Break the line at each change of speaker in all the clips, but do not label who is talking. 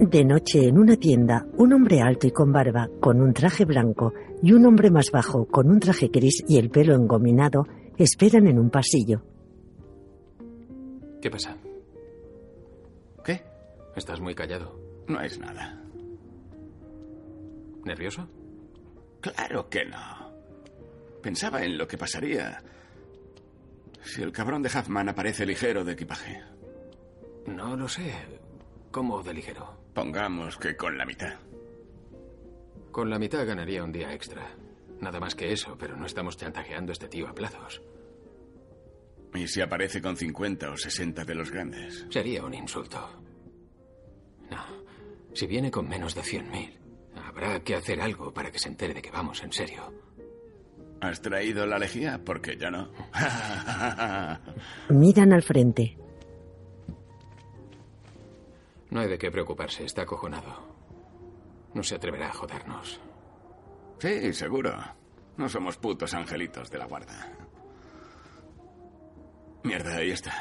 De noche en una tienda, un hombre alto y con barba, con un traje blanco, y un hombre más bajo, con un traje gris y el pelo engominado, esperan en un pasillo.
¿Qué pasa?
¿Qué?
Estás muy callado.
No es nada.
¿Nervioso?
Claro que no. Pensaba en lo que pasaría si el cabrón de Huffman aparece ligero de equipaje.
No lo sé. ¿Cómo de ligero?
Pongamos que con la mitad.
Con la mitad ganaría un día extra. Nada más que eso, pero no estamos chantajeando a este tío a plazos.
¿Y si aparece con 50 o 60 de los grandes?
Sería un insulto. No. Si viene con menos de 100.000, habrá que hacer algo para que se entere de que vamos en serio.
¿Has traído la lejía? Porque yo no.
Miran al frente.
No hay de qué preocuparse, está acojonado. No se atreverá a jodernos.
Sí, seguro. No somos putos angelitos de la guarda. Mierda, ahí está.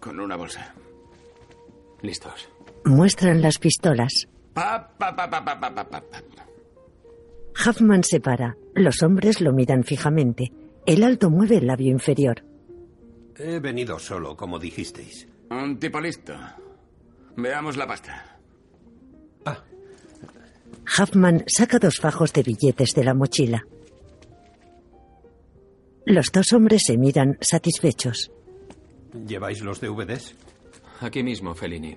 Con una bolsa.
Listos.
Muestran las pistolas.
Pa, pa, pa, pa, pa, pa, pa, pa.
Huffman se para. Los hombres lo miran fijamente. El alto mueve el labio inferior.
He venido solo, como dijisteis.
Un tipo listo. Veamos la pasta.
Huffman saca dos fajos de billetes de la mochila. Los dos hombres se miran satisfechos.
¿Lleváis los DVDs?
Aquí mismo, Fellini.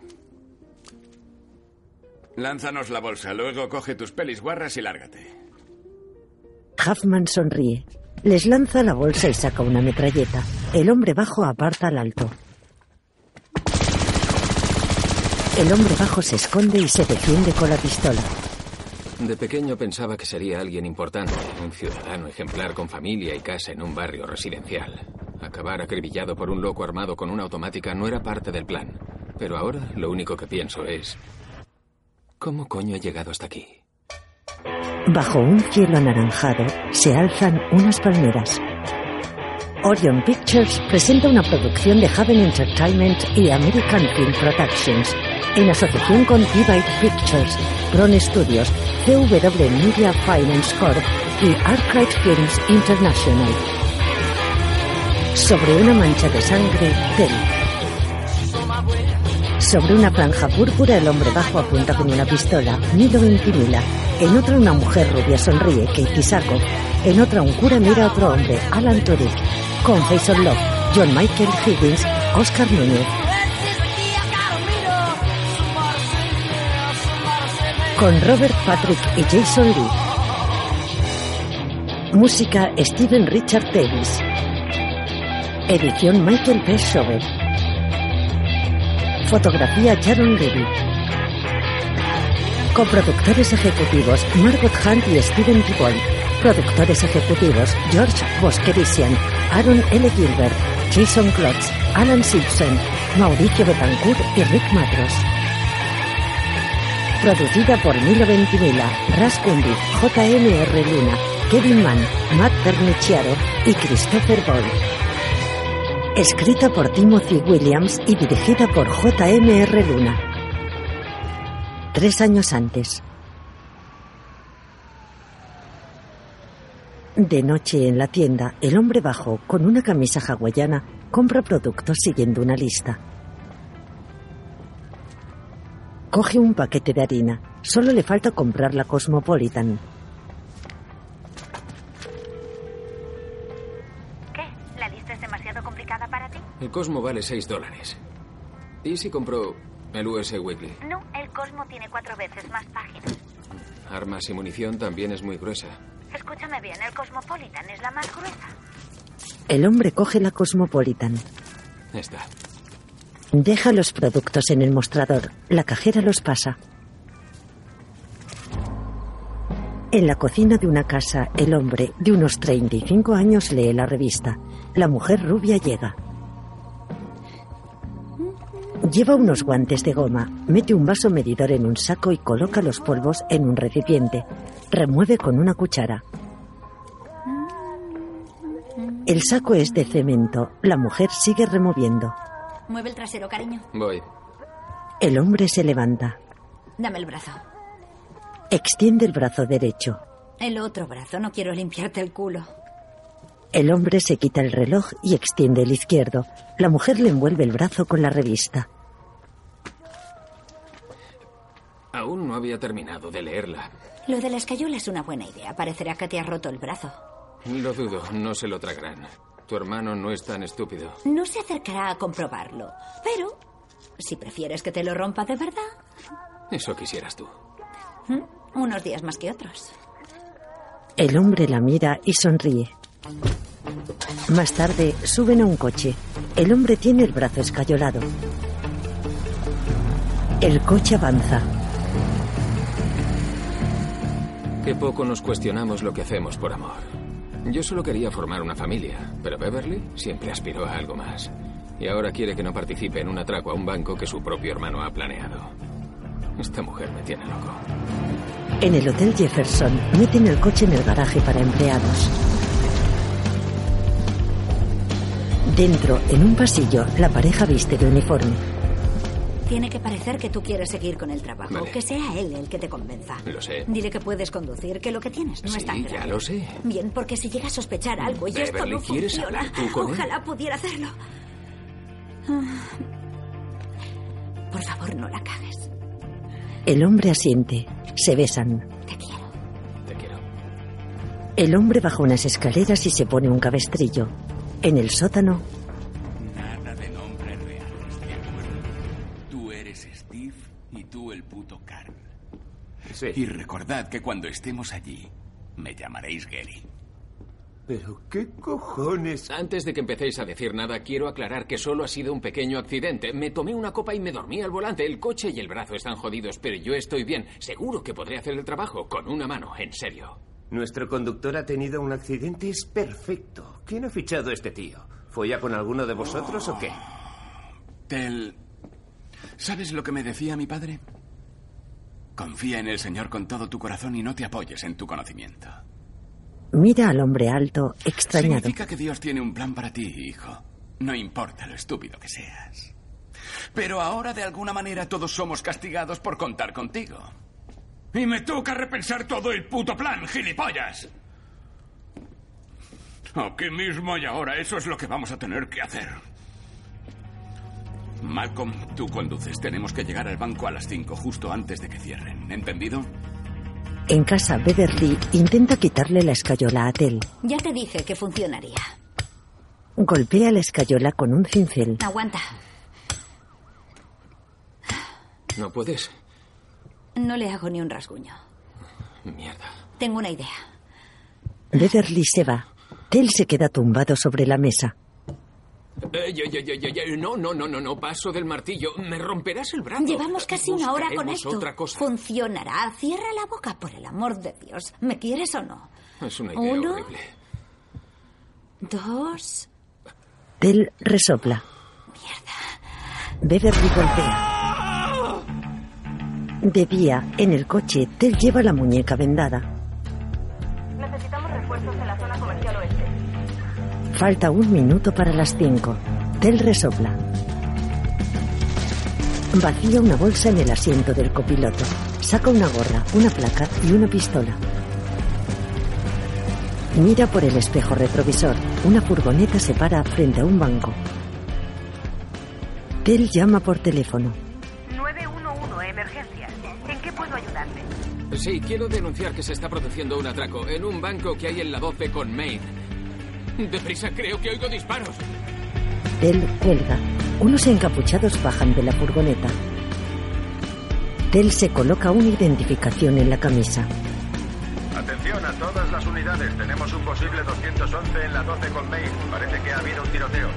Lánzanos la bolsa, luego coge tus pelis guarras y lárgate.
Huffman sonríe. Les lanza la bolsa y saca una metralleta. El hombre bajo aparta al alto. El hombre bajo se esconde y se defiende con la pistola.
De pequeño pensaba que sería alguien importante, un ciudadano ejemplar con familia y casa en un barrio residencial. Acabar acribillado por un loco armado con una automática no era parte del plan. Pero ahora lo único que pienso es... ¿Cómo coño he llegado hasta aquí?
Bajo un cielo anaranjado se alzan unas palmeras. Orion Pictures presenta una producción de Haven Entertainment y American Film Productions en asociación con Divide Pictures, Bron Studios, CW Media Finance Corp y Archive Films International. Sobre una mancha de sangre, Tel. Sobre una franja púrpura el hombre bajo apunta con una pistola, Milo Ventimila. En otra una mujer rubia sonríe, Katie Sackhoff. En otra un cura mira a otro hombre, Alan Tudyk. Con Face of Love, John Michael Higgins, Oscar Núñez. Con Robert Patrick y Jason Lee. Música Steven Richard Davis. Edición Michael P. Schober. Fotografía Sharon Levy. Coproductores ejecutivos Margot Hunt y Steven Gibbon. Productores ejecutivos George Boskerisian, Aaron L. Gilbert, Jason Klotz, Alan Simpson, Mauricio Betancourt y Rick Matros. Producida por Milo Ventimila, Ras Kundi, JMR Luna, Kevin Mann, Matt Pernichiaro y Christopher Ball. Escrita por Timothy Williams y dirigida por J.M.R. Luna. Tres años antes. De noche en la tienda, el hombre bajo, con una camisa hawaiana, compra productos siguiendo una lista. Coge un paquete de harina. Solo le falta comprar la Cosmopolitan.
¿Qué? ¿La lista es demasiado complicada para ti?
El Cosmo vale 6 dólares. ¿Y si compro el US Weekly?
No, el Cosmo tiene cuatro veces más páginas.
Armas y munición también es muy gruesa.
Escúchame bien, el Cosmopolitan es la más gruesa.
El hombre coge la Cosmopolitan.
Esta.
Deja los productos en el mostrador. La cajera los pasa. En la cocina de una casa, el hombre, de unos 35 años, lee la revista. La mujer rubia llega. Lleva unos guantes de goma, mete un vaso medidor en un saco y coloca los polvos en un recipiente. Remueve con una cuchara. El saco es de cemento. La mujer sigue removiendo.
Mueve el trasero, cariño.
Voy.
El hombre se levanta.
Dame el brazo.
Extiende el brazo derecho.
El otro brazo. No quiero limpiarte el culo.
El hombre se quita el reloj y extiende el izquierdo. La mujer le envuelve el brazo con la revista.
Aún no había terminado de leerla.
Lo de la escayola es una buena idea. Parecerá que te has roto el brazo.
Lo dudo, no se lo tragarán. Tu hermano no es tan estúpido.
No se acercará a comprobarlo. Pero, si prefieres que te lo rompa de verdad,
Eso quisieras tú.
¿m? unos días más que otros.
El hombre la mira y sonríe. Más tarde suben a un coche. El hombre tiene el brazo escayolado. El coche avanza.
Qué poco nos cuestionamos lo que hacemos por amor. Yo solo quería formar una familia, pero Beverly siempre aspiró a algo más. Y ahora quiere que no participe en un atraco a un banco que su propio hermano ha planeado. Esta mujer me tiene loco.
En el Hotel Jefferson meten el coche en el garaje para empleados. Dentro, en un pasillo, la pareja viste de uniforme.
Tiene que parecer que tú quieres seguir con el trabajo.
Vale.
Que sea él el que te convenza.
Lo sé.
Dile que puedes conducir, que lo que tienes no
Sí,
es tan
ya
grave.
lo sé.
Bien, porque si llega a sospechar algo y esto no
¿quieres
funciona,
hablar tú con él?
ojalá pudiera hacerlo. Ah. Por favor, no la cagues.
El hombre asiente. Se besan.
Te quiero.
Te quiero.
El hombre baja unas escaleras y se pone un cabestrillo. En el sótano,
Sí.
Y recordad que cuando estemos allí, me llamaréis Gary.
¿Pero qué cojones?
Antes de que empecéis a decir nada, quiero aclarar que solo ha sido un pequeño accidente. Me tomé una copa y me dormí al volante. El coche y el brazo están jodidos, pero yo estoy bien. Seguro que podré hacer el trabajo con una mano, en serio.
Nuestro conductor ha tenido un accidente, es perfecto. ¿Quién ha fichado a este tío? ¿Fue ya con alguno de vosotros o qué?
Tel. ¿Sabes lo que me decía mi padre? Confía en el Señor con todo tu corazón y no te apoyes en tu conocimiento.
mira al hombre alto, extrañado.
Significa que Dios tiene un plan para ti, hijo. No importa lo estúpido que seas. Pero ahora, de alguna manera, todos somos castigados por contar contigo. Y me toca repensar todo el puto plan, gilipollas. Aquí mismo y ahora, eso es lo que vamos a tener que hacer. Malcolm, tú conduces. Tenemos que llegar al banco a las 5, justo antes de que cierren. ¿Entendido?
En casa, Beverly intenta quitarle la escayola a Tel.
Ya te dije que funcionaría.
Golpea la escayola con un cincel.
Aguanta.
¿No puedes?
No le hago ni un rasguño.
Mierda.
Tengo una idea.
Beverly se va. Tel se queda tumbado sobre la mesa.
Eh. No, no, no, no, no. Paso del martillo. Me romperás el brazo.
Llevamos casi una hora con esto.
otra cosa.
Funcionará. Cierra la boca, por el amor de Dios. ¿Me quieres o no?
Es una idea
Uno.
horrible.
Dos.
Tel resopla. Beverly golpea. De día, en el coche, Tel lleva la muñeca vendada.
Necesitamos refuerzos en la.
Falta un minuto para las cinco. Tel resopla. Vacía una bolsa en el asiento del copiloto. Saca una gorra, una placa y una pistola. Mira por el espejo retrovisor. Una furgoneta se para frente a un banco. Tel llama por teléfono.
911, emergencia. ¿En qué puedo ayudarte?
Sí, quiero denunciar que se está produciendo un atraco en un banco que hay en la 12 con Maine. Deprisa, creo que oigo disparos.
Tel cuelga. Unos encapuchados bajan de la furgoneta. Tel se coloca una identificación en la camisa.
Atención a todas las unidades. Tenemos un posible 211 en la 12 con Maine. Parece que ha habido un tiroteo.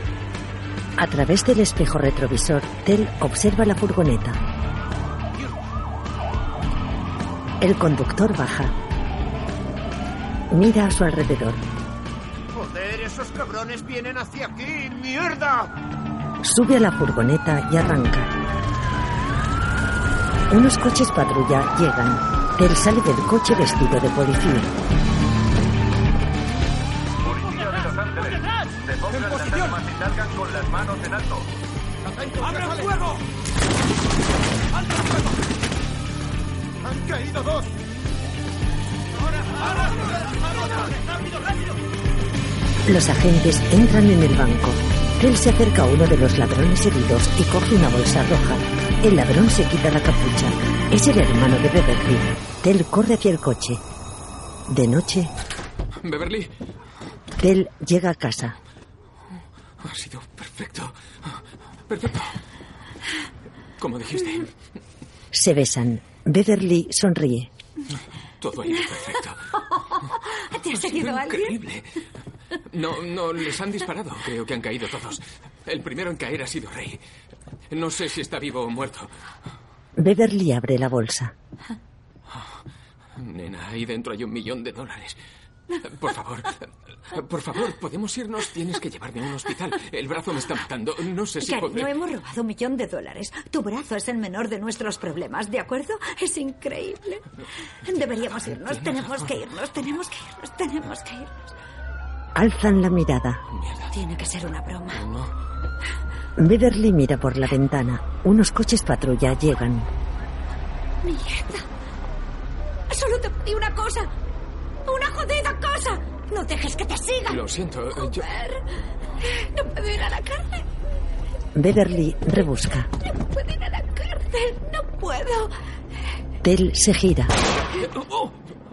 A través del espejo retrovisor, Tel observa la furgoneta. El conductor baja. Mira a su alrededor.
Esos cabrones vienen hacia aquí, mierda.
Sube a la furgoneta y arranca. Unos coches patrulla llegan. Tel sale del coche vestido de policía.
Policía de Los Ángeles. Las armas y salgan con las manos en alto.
¡Abre el fuego! ¡Alto el fuego! ¡Han caído dos! ¡Ahora! ¡Ahora! ¡Ahora! ¡Rápido, rápido!
Los agentes entran en el banco. Él se acerca a uno de los ladrones heridos y coge una bolsa roja. El ladrón se quita la capucha. Es el hermano de Beverly. Tell corre hacia el coche. De noche,
Beverly,
Tell llega a casa.
ha sido perfecto. Perfecto. Como dijiste,
Se besan. Beverly sonríe.
todo ha ido perfecto.
¿Te ha seguido alguien?
Increíble. No, no, les han disparado. Creo que han caído todos. El primero en caer ha sido Rey. No sé si está vivo o muerto.
Beverly abre la bolsa.
Nena, ahí dentro hay un millón de dólares. Por favor, por favor, podemos irnos. Tienes que llevarme a un hospital. El brazo me está matando. No sé si
Cariño,
podré.
hemos robado un millón de dólares. Tu brazo es el menor de nuestros problemas, ¿de acuerdo? Es increíble. Deberíamos irnos, tenemos que irnos, tenemos que irnos, tenemos que irnos.
Alzan la mirada.
Tiene que ser una broma.
Beverly mira por la ventana. Unos coches patrulla llegan.
Mierda. Solo te pedí una cosa. Una jodida cosa. No dejes que te sigan.
Lo siento, yo.
Joder. No puedo ir a la cárcel.
Beverly rebusca.
No puedo ir a la cárcel. No puedo.
Tell se gira.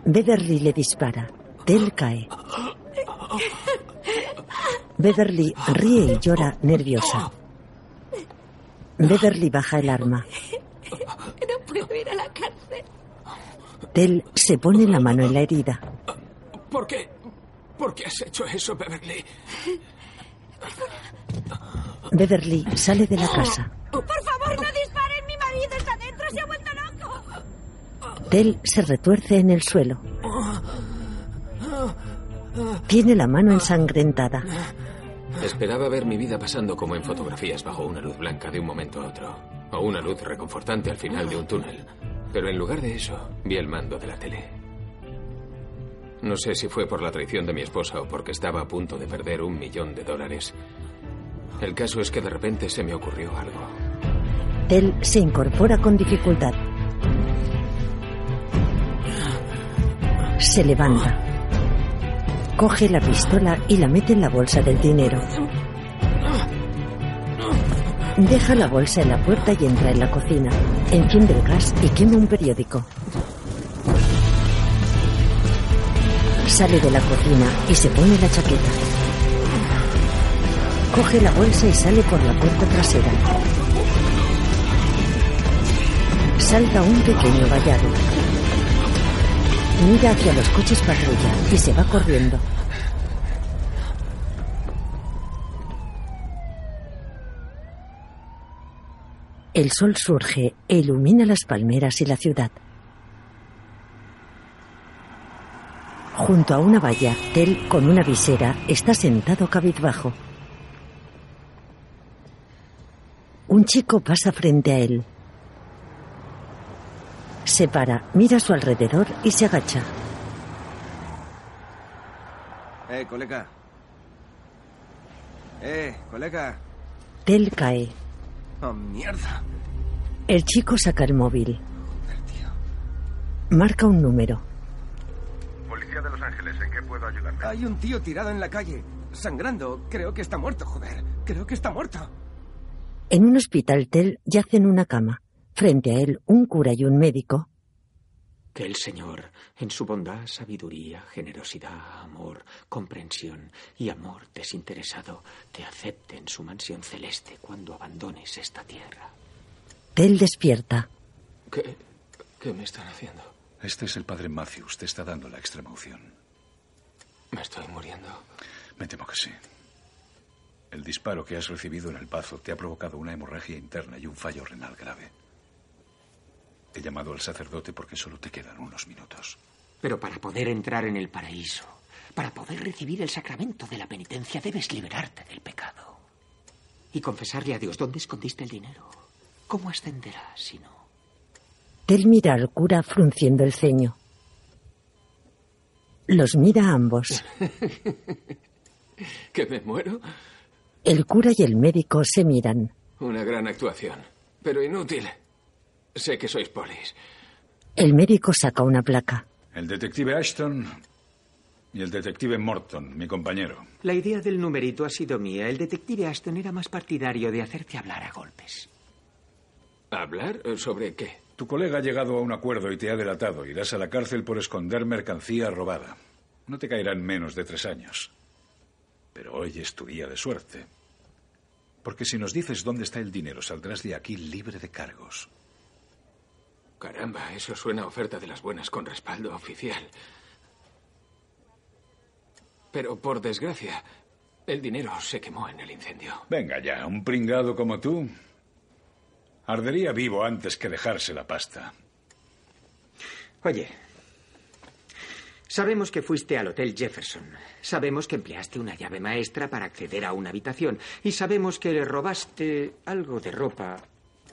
Beverly le dispara. Tell cae. Beverly ríe y llora nerviosa. Beverly baja el arma.
No puedo ir a la cárcel.
Tell se pone la mano en la herida.
¿Por qué? ¿Por qué has hecho eso, Beverly?
Beverly sale de la casa.
Por favor, no disparen. Mi marido está dentro. Se ha vuelto loco.
Tell se retuerce en el suelo. Tiene la mano ensangrentada.
Esperaba ver mi vida pasando como en fotografías bajo una luz blanca de un momento a otro. O una luz reconfortante al final de un túnel. Pero en lugar de eso, vi el mando de la tele. No sé si fue por la traición de mi esposa o porque estaba a punto de perder un millón de dólares. El caso es que de repente se me ocurrió algo.
Tell se incorpora con dificultad. Se levanta. Coge la pistola y la mete en la bolsa del dinero. Deja la bolsa en la puerta y entra en la cocina. Enciende el gas y quema un periódico. Sale de la cocina y se pone la chaqueta. Coge la bolsa y sale por la puerta trasera. Salta un pequeño vallado. Mira hacia los coches patrulla y se va corriendo. El sol surge e ilumina las palmeras y la ciudad. Junto a una valla, Tel, con una visera, está sentado cabizbajo. Un chico pasa frente a él. Se para, mira a su alrededor y se agacha.
Eh, colega. Eh, colega.
Tel cae.
Oh, mierda.
El chico saca el móvil. Marca un número.
Policía de Los Ángeles, ¿en qué puedo ayudarme?
Hay un tío tirado en la calle, sangrando. Creo que está muerto, joder. Creo que está muerto.
En un hospital, Tel yace en una cama. Frente a él, un cura y un médico.
Que el Señor, en su bondad, sabiduría, generosidad, amor, comprensión y amor desinteresado, te acepte en su mansión celeste cuando abandones esta tierra.
Tel despierta.
¿Qué, qué me están haciendo?
Este es el padre Matthews. Te está dando la extrema unción.
Me estoy muriendo.
Me temo que sí. El disparo que has recibido en el bazo te ha provocado una hemorragia interna y un fallo renal grave. He llamado al sacerdote porque solo te quedan unos minutos.
Pero para poder entrar en el paraíso, para poder recibir el sacramento de la penitencia, debes liberarte del pecado. Y confesarle a Dios dónde escondiste el dinero. ¿Cómo ascenderás si no?
Tel mira al cura frunciendo el ceño. Los mira a ambos.
¿Que me muero?
El cura y el médico se miran.
Una gran actuación. Pero inútil. Sé que sois polis.
El médico saca una placa.
El detective Ashton y el detective Morton, mi compañero.
La idea del numerito ha sido mía. El detective Ashton era más partidario de hacerte hablar a golpes.
¿Hablar? ¿Sobre qué?
Tu colega ha llegado a un acuerdo y te ha delatado. Irás a la cárcel por esconder mercancía robada. No te caerán menos de tres años. Pero hoy es tu día de suerte. Porque si nos dices dónde está el dinero, saldrás de aquí libre de cargos.
Caramba, eso suena a oferta de las buenas con respaldo oficial. Pero por desgracia, el dinero se quemó en el incendio.
Venga ya, un pringado como tú. Ardería vivo antes que dejarse la pasta.
Oye, sabemos que fuiste al Hotel Jefferson. Sabemos que empleaste una llave maestra para acceder a una habitación. Y sabemos que le robaste algo de ropa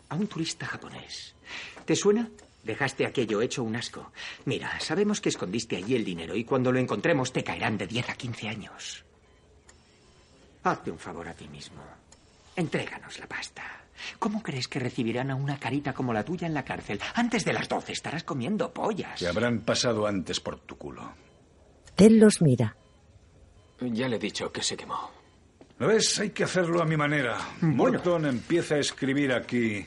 a un turista japonés. ¿Te suena? Dejaste aquello hecho un asco. Mira, sabemos que escondiste allí el dinero y cuando lo encontremos te caerán de 10 a 15 años. Hazte un favor a ti mismo. Entréganos la pasta. ¿Cómo crees que recibirán a una carita como la tuya en la cárcel? Antes de las 12 estarás comiendo pollas.
Te habrán pasado antes por tu culo.
Ted los mira.
Ya le he dicho que se quemó.
¿Lo ves? Hay que hacerlo a mi manera. Morton empieza a escribir aquí.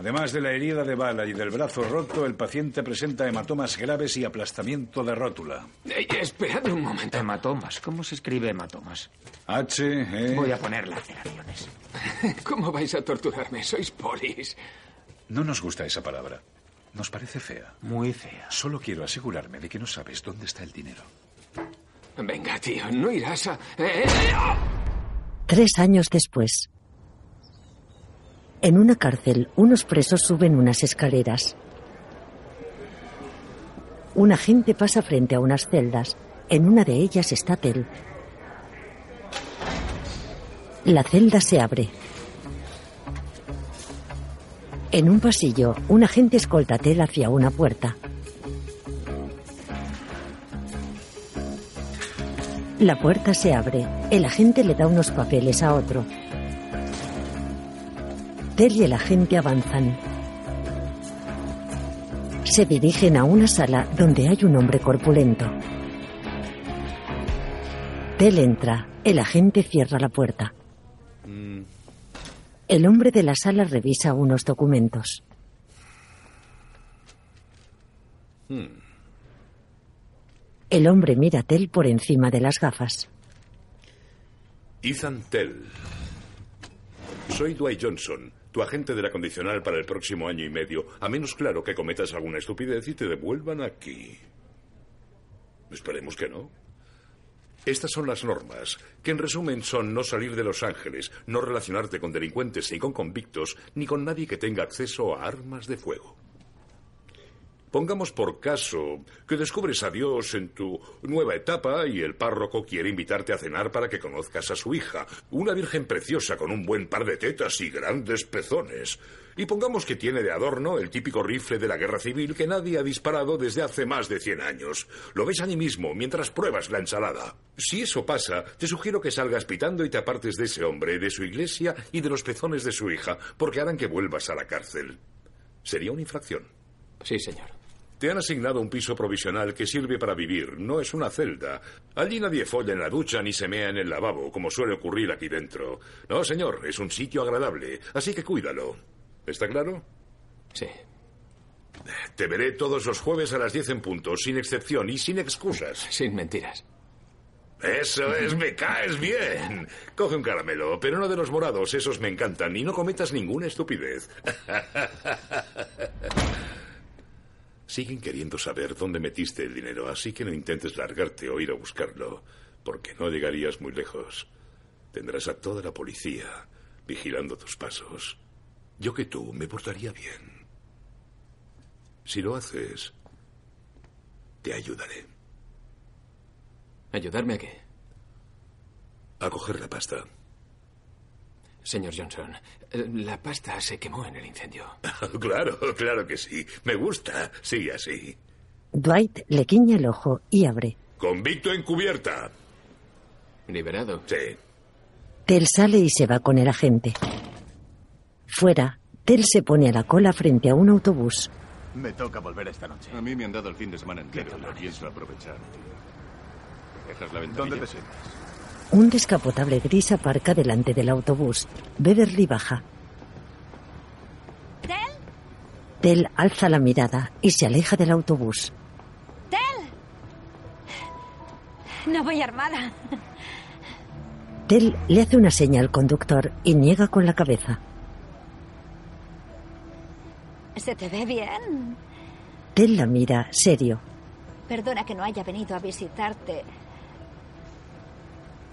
Además de la herida de bala y del brazo roto, el paciente presenta hematomas graves y aplastamiento de rótula.
Ey, esperad un momento.
Hematomas. ¿Cómo se escribe hematomas?
H, E.
Voy a poner laceraciones.
¿Cómo vais a torturarme? Sois polis.
No nos gusta esa palabra. Nos parece fea.
Muy fea.
Solo quiero asegurarme de que no sabes dónde está el dinero.
Venga, tío, no irás a... ¡Eh, eh!
Tres años después. En una cárcel, unos presos suben unas escaleras. Un agente pasa frente a unas celdas. En una de ellas está Tel. La celda se abre. En un pasillo, un agente escolta a Tel hacia una puerta. La puerta se abre. El agente le da unos papeles a otro. Tel y el agente avanzan. Se dirigen a una sala donde hay un hombre corpulento. Tel entra. El agente cierra la puerta. El hombre de la sala revisa unos documentos. El hombre mira a Tel por encima de las gafas.
Ethan Tell. Soy Dwight Johnson, tu agente de la condicional para el próximo año y medio, a menos claro que cometas alguna estupidez y te devuelvan aquí. Esperemos que no. Estas son las normas, que en resumen son no salir de Los Ángeles, no relacionarte con delincuentes ni con convictos, ni con nadie que tenga acceso a armas de fuego. Pongamos por caso que descubres a Dios en tu nueva etapa y el párroco quiere invitarte a cenar para que conozcas a su hija, una virgen preciosa con un buen par de tetas y grandes pezones. Y pongamos que tiene de adorno el típico rifle de la guerra civil que nadie ha disparado desde hace más de 100 años. Lo ves allí mismo mientras pruebas la ensalada. Si eso pasa, te sugiero que salgas pitando y te apartes de ese hombre, de su iglesia y de los pezones de su hija, porque harán que vuelvas a la cárcel. Sería una infracción.
Sí, señor.
Te han asignado un piso provisional que sirve para vivir, no es una celda. Allí nadie folla en la ducha ni se mea en el lavabo, como suele ocurrir aquí dentro. No, señor, es un sitio agradable, así que cuídalo. ¿Está claro?
Sí.
Te veré todos los jueves a las 10 en punto, sin excepción y sin excusas.
Sin mentiras.
Eso es, me caes bien. Coge un caramelo, pero no de los morados, esos me encantan, y no cometas ninguna estupidez. Siguen queriendo saber dónde metiste el dinero, así que no intentes largarte o ir a buscarlo, porque no llegarías muy lejos. Tendrás a toda la policía vigilando tus pasos. Yo que tú me portaría bien. Si lo haces, te ayudaré.
¿Ayudarme a qué?
A coger la pasta.
Señor Johnson, la pasta se quemó en el incendio.
claro, claro que sí. Me gusta. Sigue así.
Dwight le guiña el ojo y abre.
Convicto encubierta.
¿Liberado?
Sí.
Tel sale y se va con el agente. Fuera, Tel se pone a la cola frente a un autobús.
Me toca volver esta noche.
A mí me han dado el fin de semana entero. Lo pienso aprovechar. ¿Dejas la ventanilla?
¿Dónde te sientas?
Un descapotable gris aparca delante del autobús. Beverly baja.
¿Tel?
Tel alza la mirada y se aleja del autobús.
¡Tel! No voy armada.
Tel le hace una seña al conductor y niega con la cabeza.
¿Se te ve bien?
Tel la mira serio.
Perdona que no haya venido a visitarte.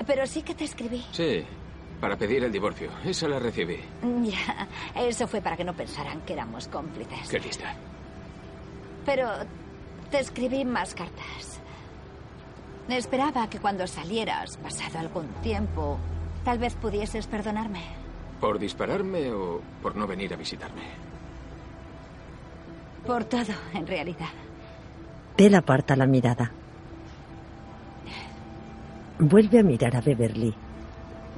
Pero sí que te escribí.
Sí, para pedir el divorcio. Esa la recibí.
Ya, eso fue para que no pensaran que éramos cómplices.
Qué lista.
Pero te escribí más cartas. Esperaba que cuando salieras, pasado algún tiempo, tal vez pudieses perdonarme.
¿Por dispararme o por no venir a visitarme?
Por todo, en realidad.
Tel aparta la mirada. Vuelve a mirar a Beverly.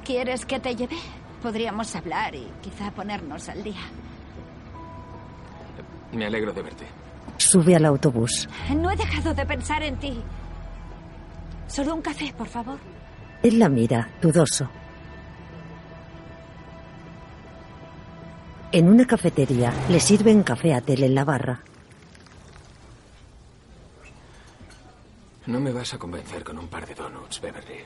¿Quieres que te lleve? Podríamos hablar y quizá ponernos al día.
Me alegro de verte.
Sube al autobús.
No he dejado de pensar en ti. Solo un café, por favor.
Él la mira, dudoso. En una cafetería le sirven café a Tel en la barra.
No me vas a convencer con un par de donuts, Beverly.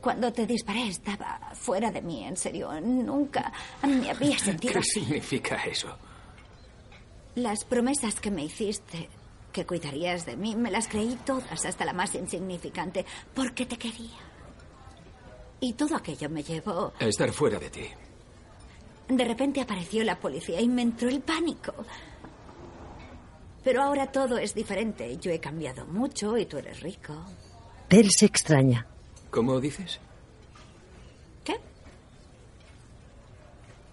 Cuando te disparé estaba fuera de mí, en serio. Nunca me había sentido
¿Qué
así.
significa eso?
Las promesas que me hiciste, que cuidarías de mí, me las creí todas, hasta la más insignificante, porque te quería. Y todo aquello me llevó...
A estar fuera de ti.
De repente apareció la policía y me entró el pánico. Pero ahora todo es diferente. Yo he cambiado mucho y tú eres rico.
Tel se extraña.
¿Cómo dices?
¿Qué?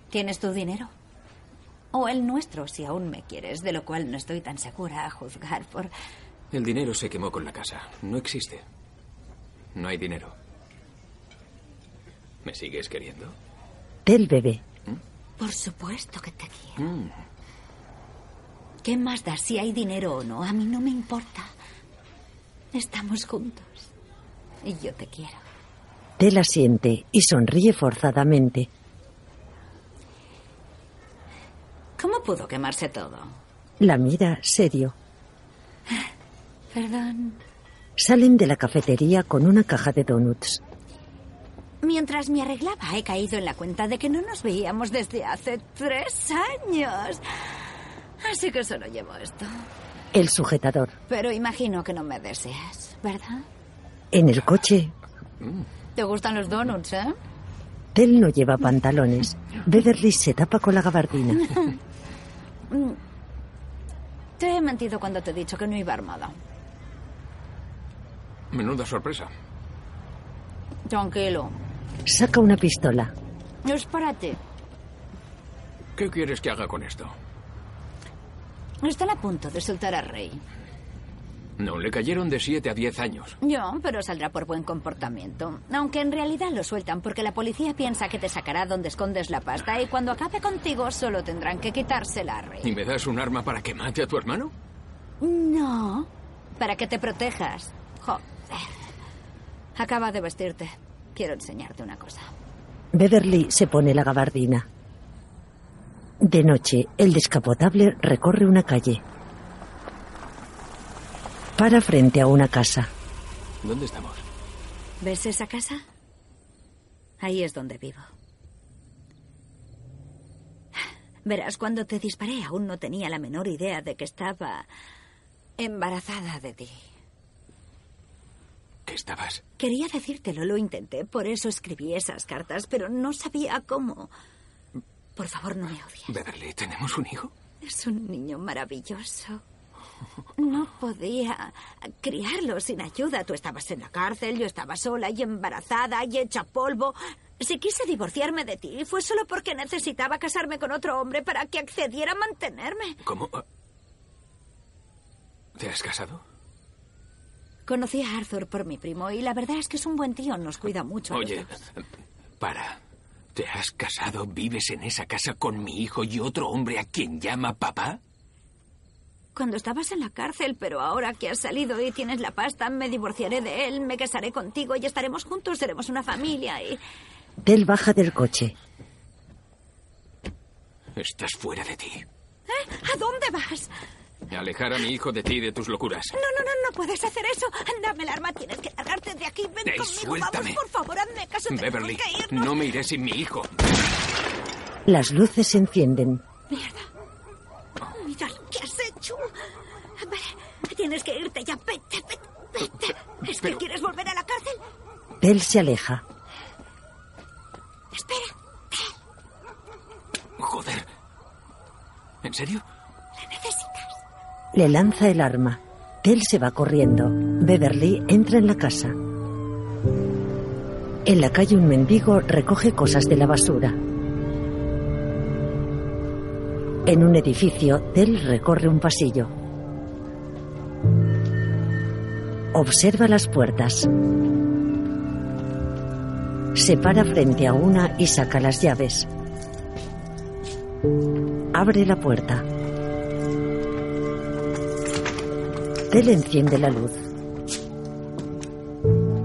¿Tienes tu dinero? O el nuestro, si aún me quieres, de lo cual no estoy tan segura a juzgar por...
El dinero se quemó con la casa. No existe. No hay dinero. ¿Me sigues queriendo?
Tel bebe.
Por supuesto que te quiero.
Mm.
¿Qué más da si hay dinero o no? A mí no me importa. Estamos juntos. Y yo te quiero.
Tel asiente y sonríe forzadamente.
¿Cómo pudo quemarse todo?
La mira serio.
Perdón.
Salen de la cafetería con una caja de donuts.
Mientras me arreglaba, he caído en la cuenta de que no nos veíamos desde hace tres años. Así que solo llevo esto.
El sujetador.
Pero imagino que no me deseas, ¿verdad?
En el coche,
¿Te gustan los donuts, eh?
Tel no lleva pantalones. Beverly se tapa con la gabardina.
Te he mentido cuando te he dicho que no iba armada.
Menuda sorpresa.
Tranquilo.
Saca una pistola.
Es para ti.
¿Qué quieres que haga con esto?
Están a punto de soltar a Rey.
No, le cayeron de 7 a 10 años.
Yo, pero saldrá por buen comportamiento. Aunque en realidad lo sueltan porque la policía piensa que te sacará donde escondes la pasta y cuando acabe contigo solo tendrán que quitársela a Rey.
¿Y me das un arma para que mate a tu hermano?
No, para que te protejas. Joder. Acaba de vestirte. Quiero enseñarte una cosa.
Beverly se pone la gabardina. De noche, el descapotable recorre una calle. Para frente a una casa.
¿Dónde estamos?
¿Ves esa casa? Ahí es donde vivo. Verás, cuando te disparé aún no tenía la menor idea de que estaba embarazada de ti.
¿Qué estabas?
Quería decírtelo, lo intenté, por eso escribí esas cartas, pero no sabía cómo. Por favor, no me odies.
Beverly, ¿tenemos un hijo?
Es un niño maravilloso. No podía criarlo sin ayuda. Tú estabas en la cárcel, yo estaba sola y embarazada y hecha polvo. Si quise divorciarme de ti fue solo porque necesitaba casarme con otro hombre para que accediera a mantenerme.
¿Cómo? ¿Te has casado?
Conocí a Arthur por mi primo y la verdad es que es un buen tío, nos cuida mucho.
Oye, para. ¿Te has casado, vives en esa casa con mi hijo y otro hombre a quien llama papá?
Cuando estabas en la cárcel, pero ahora que has salido y tienes la pasta, me divorciaré de él, me casaré contigo y estaremos juntos, seremos una familia y...
Tel baja del coche.
Estás fuera de ti.
¿Eh? ¿A dónde vas?
Alejar a mi hijo de ti y de tus locuras.
No, no, no, no puedes hacer eso. Dame el arma, tienes que largarte de aquí. Ven conmigo,
suéltame.
vamos, por favor, hazme caso.
Beverly,
que
no me iré sin mi hijo.
Las luces se encienden.
Mierda. Mira lo que has hecho. Vale, tienes que irte ya. Vete, vete, vete. ¿Es que quieres volver a la cárcel?
Tel se aleja.
Espera,
Joder. ¿En serio?
Le lanza el arma. Tel se va corriendo. Beverly entra en la casa. En la calle un mendigo recoge cosas de la basura. En un edificio, Tel recorre un pasillo. Observa las puertas. Se para frente a una y saca las llaves. Abre la puerta. Tel enciende la luz.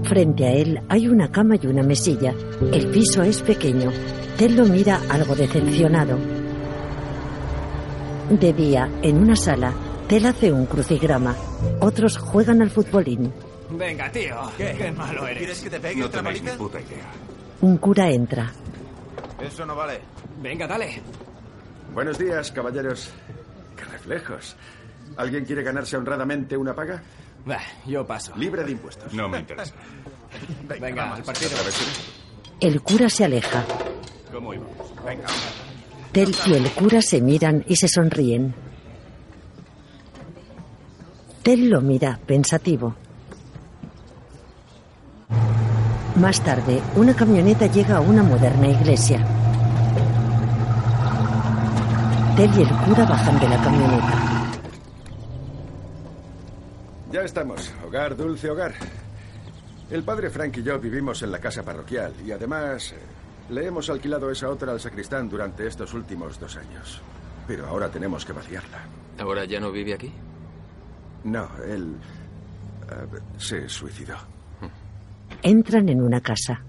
Frente a él hay una cama y una mesilla. El piso es pequeño. Tel lo mira algo decepcionado. De día, en una sala, Tel hace un crucigrama. Otros juegan al futbolín.
Venga, tío. ¿Qué? malo eres.
¿Quieres que te pegue
No
otra
ni puta idea.
Un cura entra.
Eso no vale.
Venga, dale.
Buenos días, caballeros. ¡Qué reflejos! ¿Alguien quiere ganarse honradamente una paga?
Yo paso.
Libre de impuestos.
No me interesa.
Venga, al partido.
El cura se aleja.
¿Cómo íbamos?
Venga.
Tel y el cura se miran y se sonríen. Tel lo mira, pensativo. Más tarde, una camioneta llega a una moderna iglesia. Tel y el cura bajan de la camioneta.
Ya estamos. Hogar, dulce hogar. El padre Frank y yo vivimos en la casa parroquial y además eh, le hemos alquilado esa otra al sacristán durante estos últimos dos años. Pero ahora tenemos que vaciarla.
¿Ahora ya no vive aquí?
No, él eh, se suicidó.
Entran en una casa.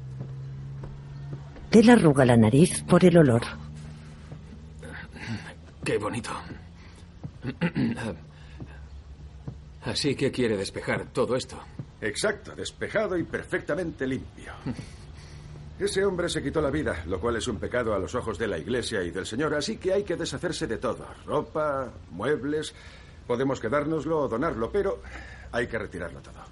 Tel arruga la nariz por el olor.
Qué bonito. Así que quiere despejar todo esto.
Exacto, despejado y perfectamente limpio. Ese hombre se quitó la vida, lo cual es un pecado a los ojos de la Iglesia y del Señor, así que hay que deshacerse de todo. Ropa, muebles, podemos quedárnoslo o donarlo, pero hay que retirarlo todo.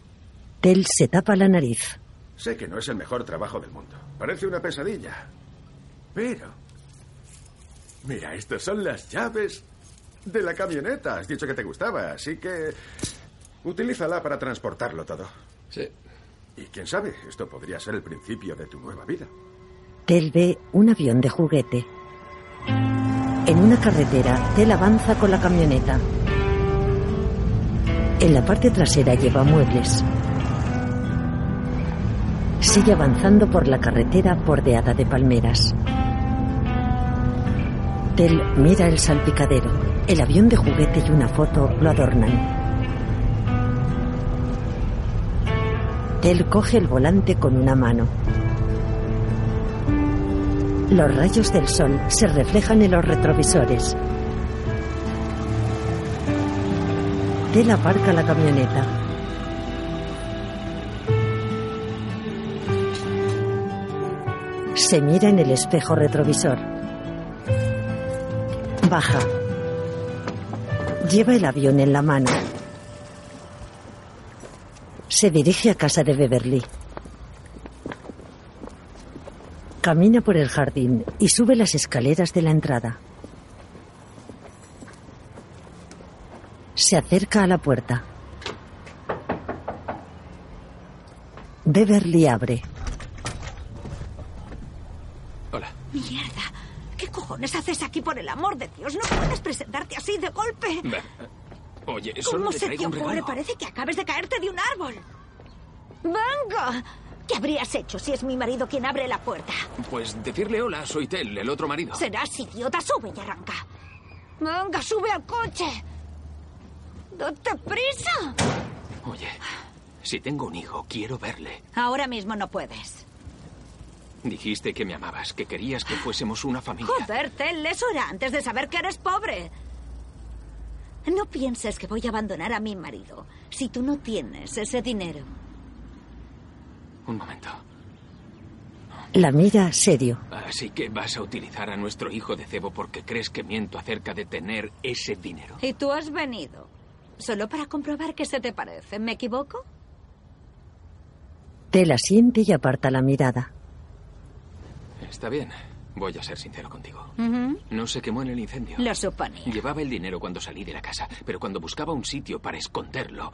Tel se tapa la nariz.
Sé que no es el mejor trabajo del mundo. Parece una pesadilla. Pero... Mira, estas son las llaves de la camioneta. Has dicho que te gustaba, así que... Utilízala para transportarlo todo.
Sí.
Y quién sabe, esto podría ser el principio de tu nueva vida.
Tel ve un avión de juguete. En una carretera, Tel avanza con la camioneta. En la parte trasera lleva muebles. Sigue avanzando por la carretera bordeada de palmeras. Tel mira el salpicadero. El avión de juguete y una foto lo adornan. Tel coge el volante con una mano. Los rayos del sol se reflejan en los retrovisores. Tel aparca la camioneta. Se mira en el espejo retrovisor. Baja. Lleva el avión en la mano. Se dirige a casa de Beverly. Camina por el jardín y sube las escaleras de la entrada. Se acerca a la puerta. Beverly abre.
Hola.
Mierda. ¿Qué cojones haces aquí por el amor de Dios? No puedes presentarte así de golpe.
Ven. Oye, solo
¿Cómo
le
se
traigo
te
un
ocurre?
regalo.
Parece que acabes de caerte de un árbol. ¡Venga! ¿Qué habrías hecho si es mi marido quien abre la puerta?
Pues decirle hola, soy Tel, el otro marido.
Serás idiota, sube y arranca. Venga, sube al coche. ¡Date prisa!
Oye, si tengo un hijo, quiero verle.
Ahora mismo no puedes.
Dijiste que me amabas, que querías que fuésemos una familia.
Joder, Tel, eso era antes de saber que eres pobre. No pienses que voy a abandonar a mi marido si tú no tienes ese dinero.
Un momento.
La mira serio.
Así que vas a utilizar a nuestro hijo de cebo porque crees que miento acerca de tener ese dinero.
Y tú has venido solo para comprobar que se te parece. ¿Me equivoco?
Tel asiente y aparta la mirada.
Está bien. Voy a ser sincero contigo. No se quemó en el incendio.
Lo suponía.
Llevaba el dinero cuando salí de la casa, pero cuando buscaba un sitio para esconderlo,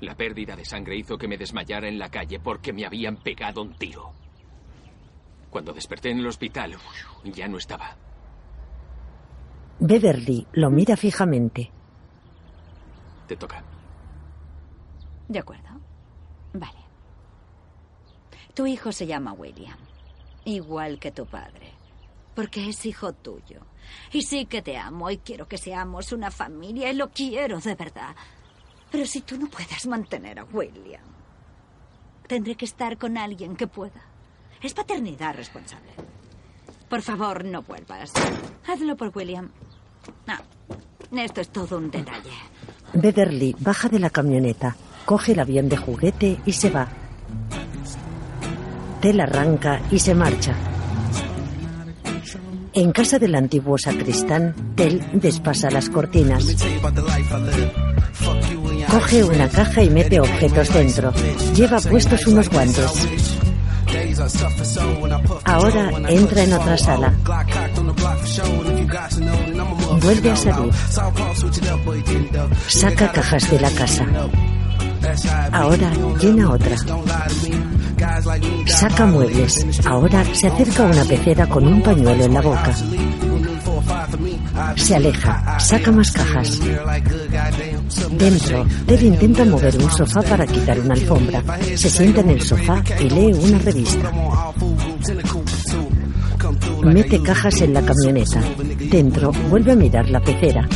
la pérdida de sangre hizo que me desmayara en la calle porque me habían pegado un tiro. Cuando desperté en el hospital, ya no estaba.
Beverly lo mira fijamente.
Te toca.
De acuerdo. Vale. Tu hijo se llama William, igual que tu padre, porque es hijo tuyo. Y sí que te amo y quiero que seamos una familia y lo quiero de verdad. Pero si tú no puedes mantener a William, tendré que estar con alguien que pueda. Es paternidad responsable. Por favor, no vuelvas. Hazlo por William. No, esto es todo un detalle.
Beverly baja de la camioneta, coge el avión de juguete y se va. Tel arranca y se marcha. En casa del antiguo sacristán, Tel despasa las cortinas. Coge una caja y mete objetos dentro. Lleva puestos unos guantes. Ahora entra en otra sala. Vuelve a salir. Saca cajas de la casa. Ahora llena otra. Saca muebles. Ahora se acerca a una pecera con un pañuelo en la boca. Se aleja. Saca más cajas. Dentro, Ted intenta mover un sofá para quitar una alfombra. Se sienta en el sofá y lee una revista. Mete cajas en la camioneta. Dentro, vuelve a mirar la pecera.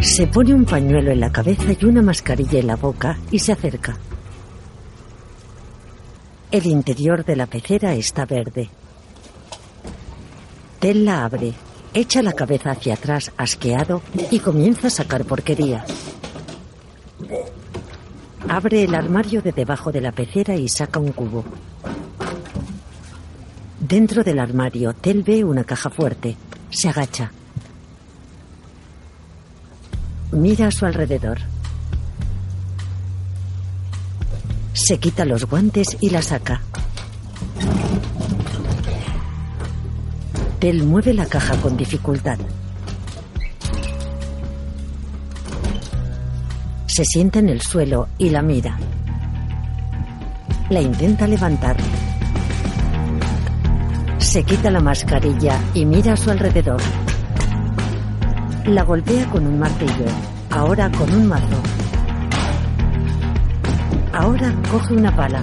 Se pone un pañuelo en la cabeza y una mascarilla en la boca y se acerca. El interior de la pecera está verde. Tel la abre, echa la cabeza hacia atrás asqueado y comienza a sacar porquería. Abre el armario de debajo de la pecera y saca un cubo. Dentro del armario, Tel ve una caja fuerte. Se agacha. Mira a su alrededor. Se quita los guantes y la saca. Tel mueve la caja con dificultad. Se sienta en el suelo y la mira. La intenta levantar. Se quita la mascarilla y mira a su alrededor. La golpea con un martillo, ahora con un mazo. Ahora coge una pala.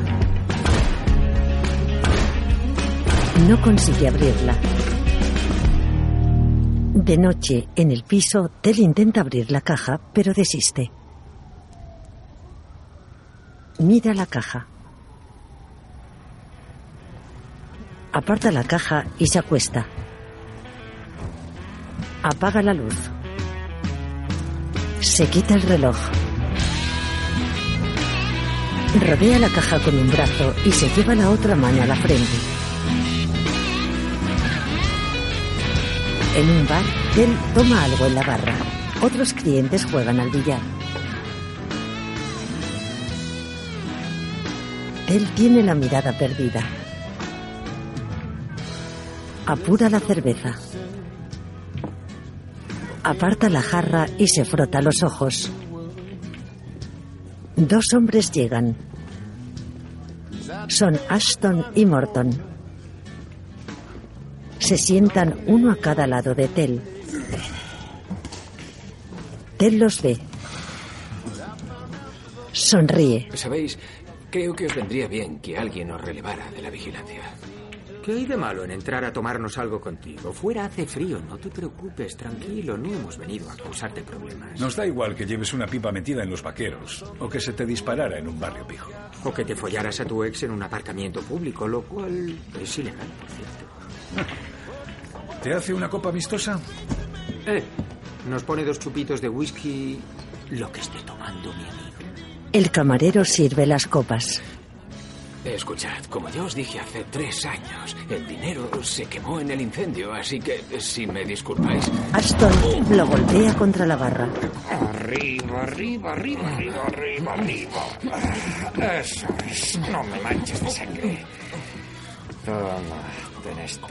No consigue abrirla. De noche, en el piso, Tel intenta abrir la caja, pero desiste. Mira la caja. Aparta la caja y se acuesta. Apaga la luz. Se quita el reloj. Rodea la caja con un brazo y se lleva la otra mano a la frente. En un bar, Tel toma algo en la barra. Otros clientes juegan al billar. Tel tiene la mirada perdida. Apura la cerveza. Aparta la jarra y se frota los ojos. Dos hombres llegan. Son Ashton y Morton. Se sientan uno a cada lado de Tel. Tel los ve. Sonríe.
¿Sabéis? Creo que os vendría bien que alguien os relevara de la vigilancia.
¿Qué hay de malo en entrar a tomarnos algo contigo? Fuera hace frío, no te preocupes, tranquilo, no hemos venido a causarte problemas.
Nos da igual que lleves una pipa metida en los vaqueros o que se te disparara en un barrio pijo.
O que te follaras a tu ex en un aparcamiento público, lo cual es ilegal, por cierto.
¿Te hace una copa amistosa?
Eh, nos pone dos chupitos de whisky, lo que esté tomando mi amigo.
El camarero sirve las copas.
Escuchad, como ya os dije hace tres años, el dinero se quemó en el incendio, así que si me disculpáis.
Aston lo golpea contra la barra.
Arriba, arriba, arriba, arriba, arriba, arriba. Eso es. No me manches de sangre. Toma, ten esto.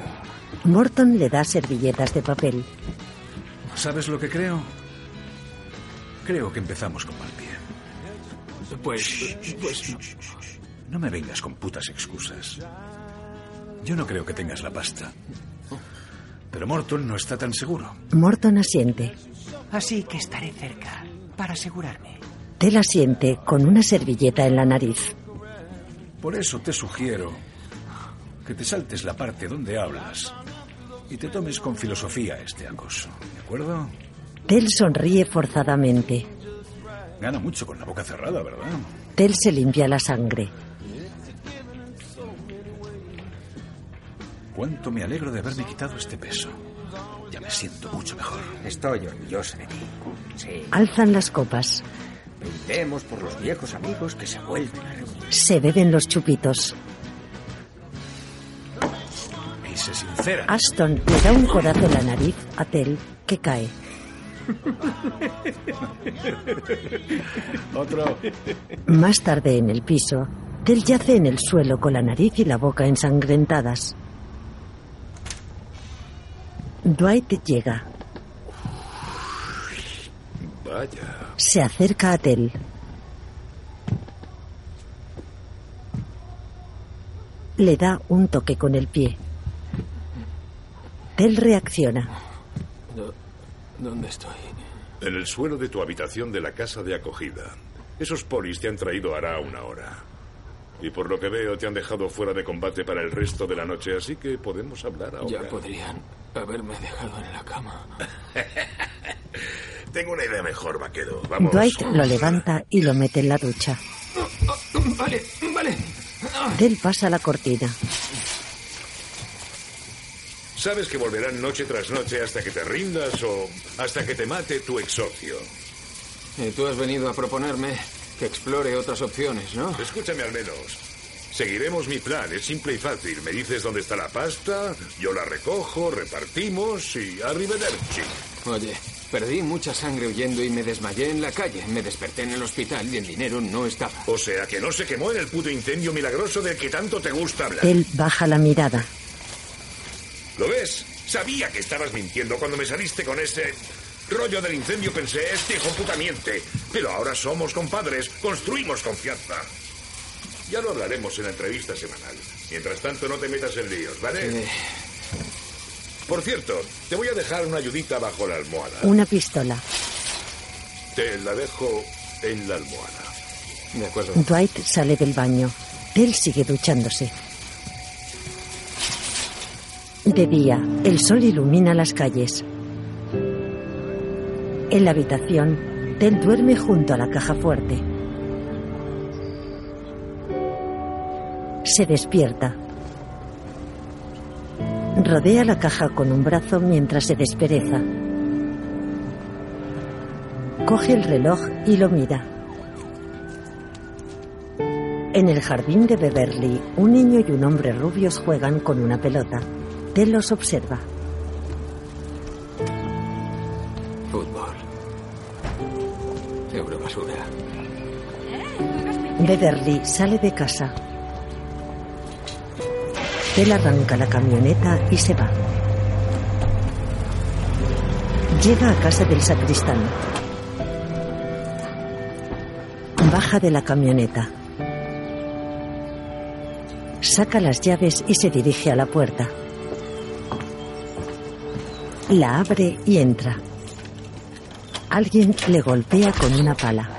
Morton le da servilletas de papel.
¿Sabes lo que creo? Creo que empezamos con mal pie.
Pues, pues no.
Me vengas con putas excusas. Yo no creo que tengas la pasta. Pero Morton no está tan seguro.
Morton asiente.
Así que estaré cerca para asegurarme.
Tel asiente con una servilleta en la nariz.
Por eso te sugiero que te saltes la parte donde hablas y te tomes con filosofía este acoso. ¿De acuerdo?
Tel sonríe forzadamente.
Gana mucho con la boca cerrada, ¿verdad?
Tel se limpia la sangre.
Cuánto me alegro de haberme quitado este peso. Ya me siento mucho mejor.
Estoy orgulloso de ti. Sí.
Alzan las copas.
Brindemos por los viejos amigos que se vuelven a reunir.
Se beben los chupitos.
Y se sincera.
Aston le da un codazo en la nariz a Tel, que cae.
Otro.
Más tarde en el piso, Tel yace en el suelo con la nariz y la boca ensangrentadas. Dwight llega.
Vaya.
Se acerca a Tel. Le da un toque con el pie. Tel reacciona.
¿Dónde estoy?
En el suelo de tu habitación de la casa de acogida. Esos polis te han traído hará una hora. Y por lo que veo te han dejado fuera de combate para el resto de la noche, así que podemos hablar ahora.
Ya podrían haberme dejado en la cama.
Tengo una idea mejor, vaquero. Vamos.
Dwight lo levanta y lo mete en la ducha.
Vale, vale.
Tel pasa la cortina.
Sabes que volverán noche tras noche hasta que te rindas o hasta que te mate tu ex socio.
Y tú has venido a proponerme que explore otras opciones, ¿no?
Escúchame al menos. Seguiremos mi plan, es simple y fácil. Me dices dónde está la pasta, yo la recojo, repartimos y arrivederci.
Oye, perdí mucha sangre huyendo y me desmayé en la calle. Me desperté en el hospital y el dinero no estaba.
O sea que no se quemó en el puto incendio milagroso del que tanto te gusta hablar.
Tel baja la mirada.
¿Lo ves? Sabía que estabas mintiendo cuando me saliste con ese rollo del incendio. Pensé, este hijo puta miente. Pero ahora somos compadres, construimos confianza. Ya lo hablaremos en la entrevista semanal. Mientras tanto, no te metas en líos, ¿vale?
Eh,
Por cierto, te voy a dejar una ayudita bajo la almohada.
Una pistola.
Te la dejo en la almohada.
De acuerdo.
Dwight sale del baño. Tel sigue duchándose. De día, el sol ilumina las calles. En la habitación, Tel duerme junto a la caja fuerte. Se despierta. Rodea la caja con un brazo mientras se despereza. Coge el reloj y lo mira. En el jardín de Beverly, un niño y un hombre rubios juegan con una pelota. Tel los observa. Beverly sale de casa. Tel arranca la camioneta y se va. Llega a casa del sacristán. Baja de la camioneta. Saca las llaves y se dirige a la puerta. La abre y entra. Alguien le golpea con una pala.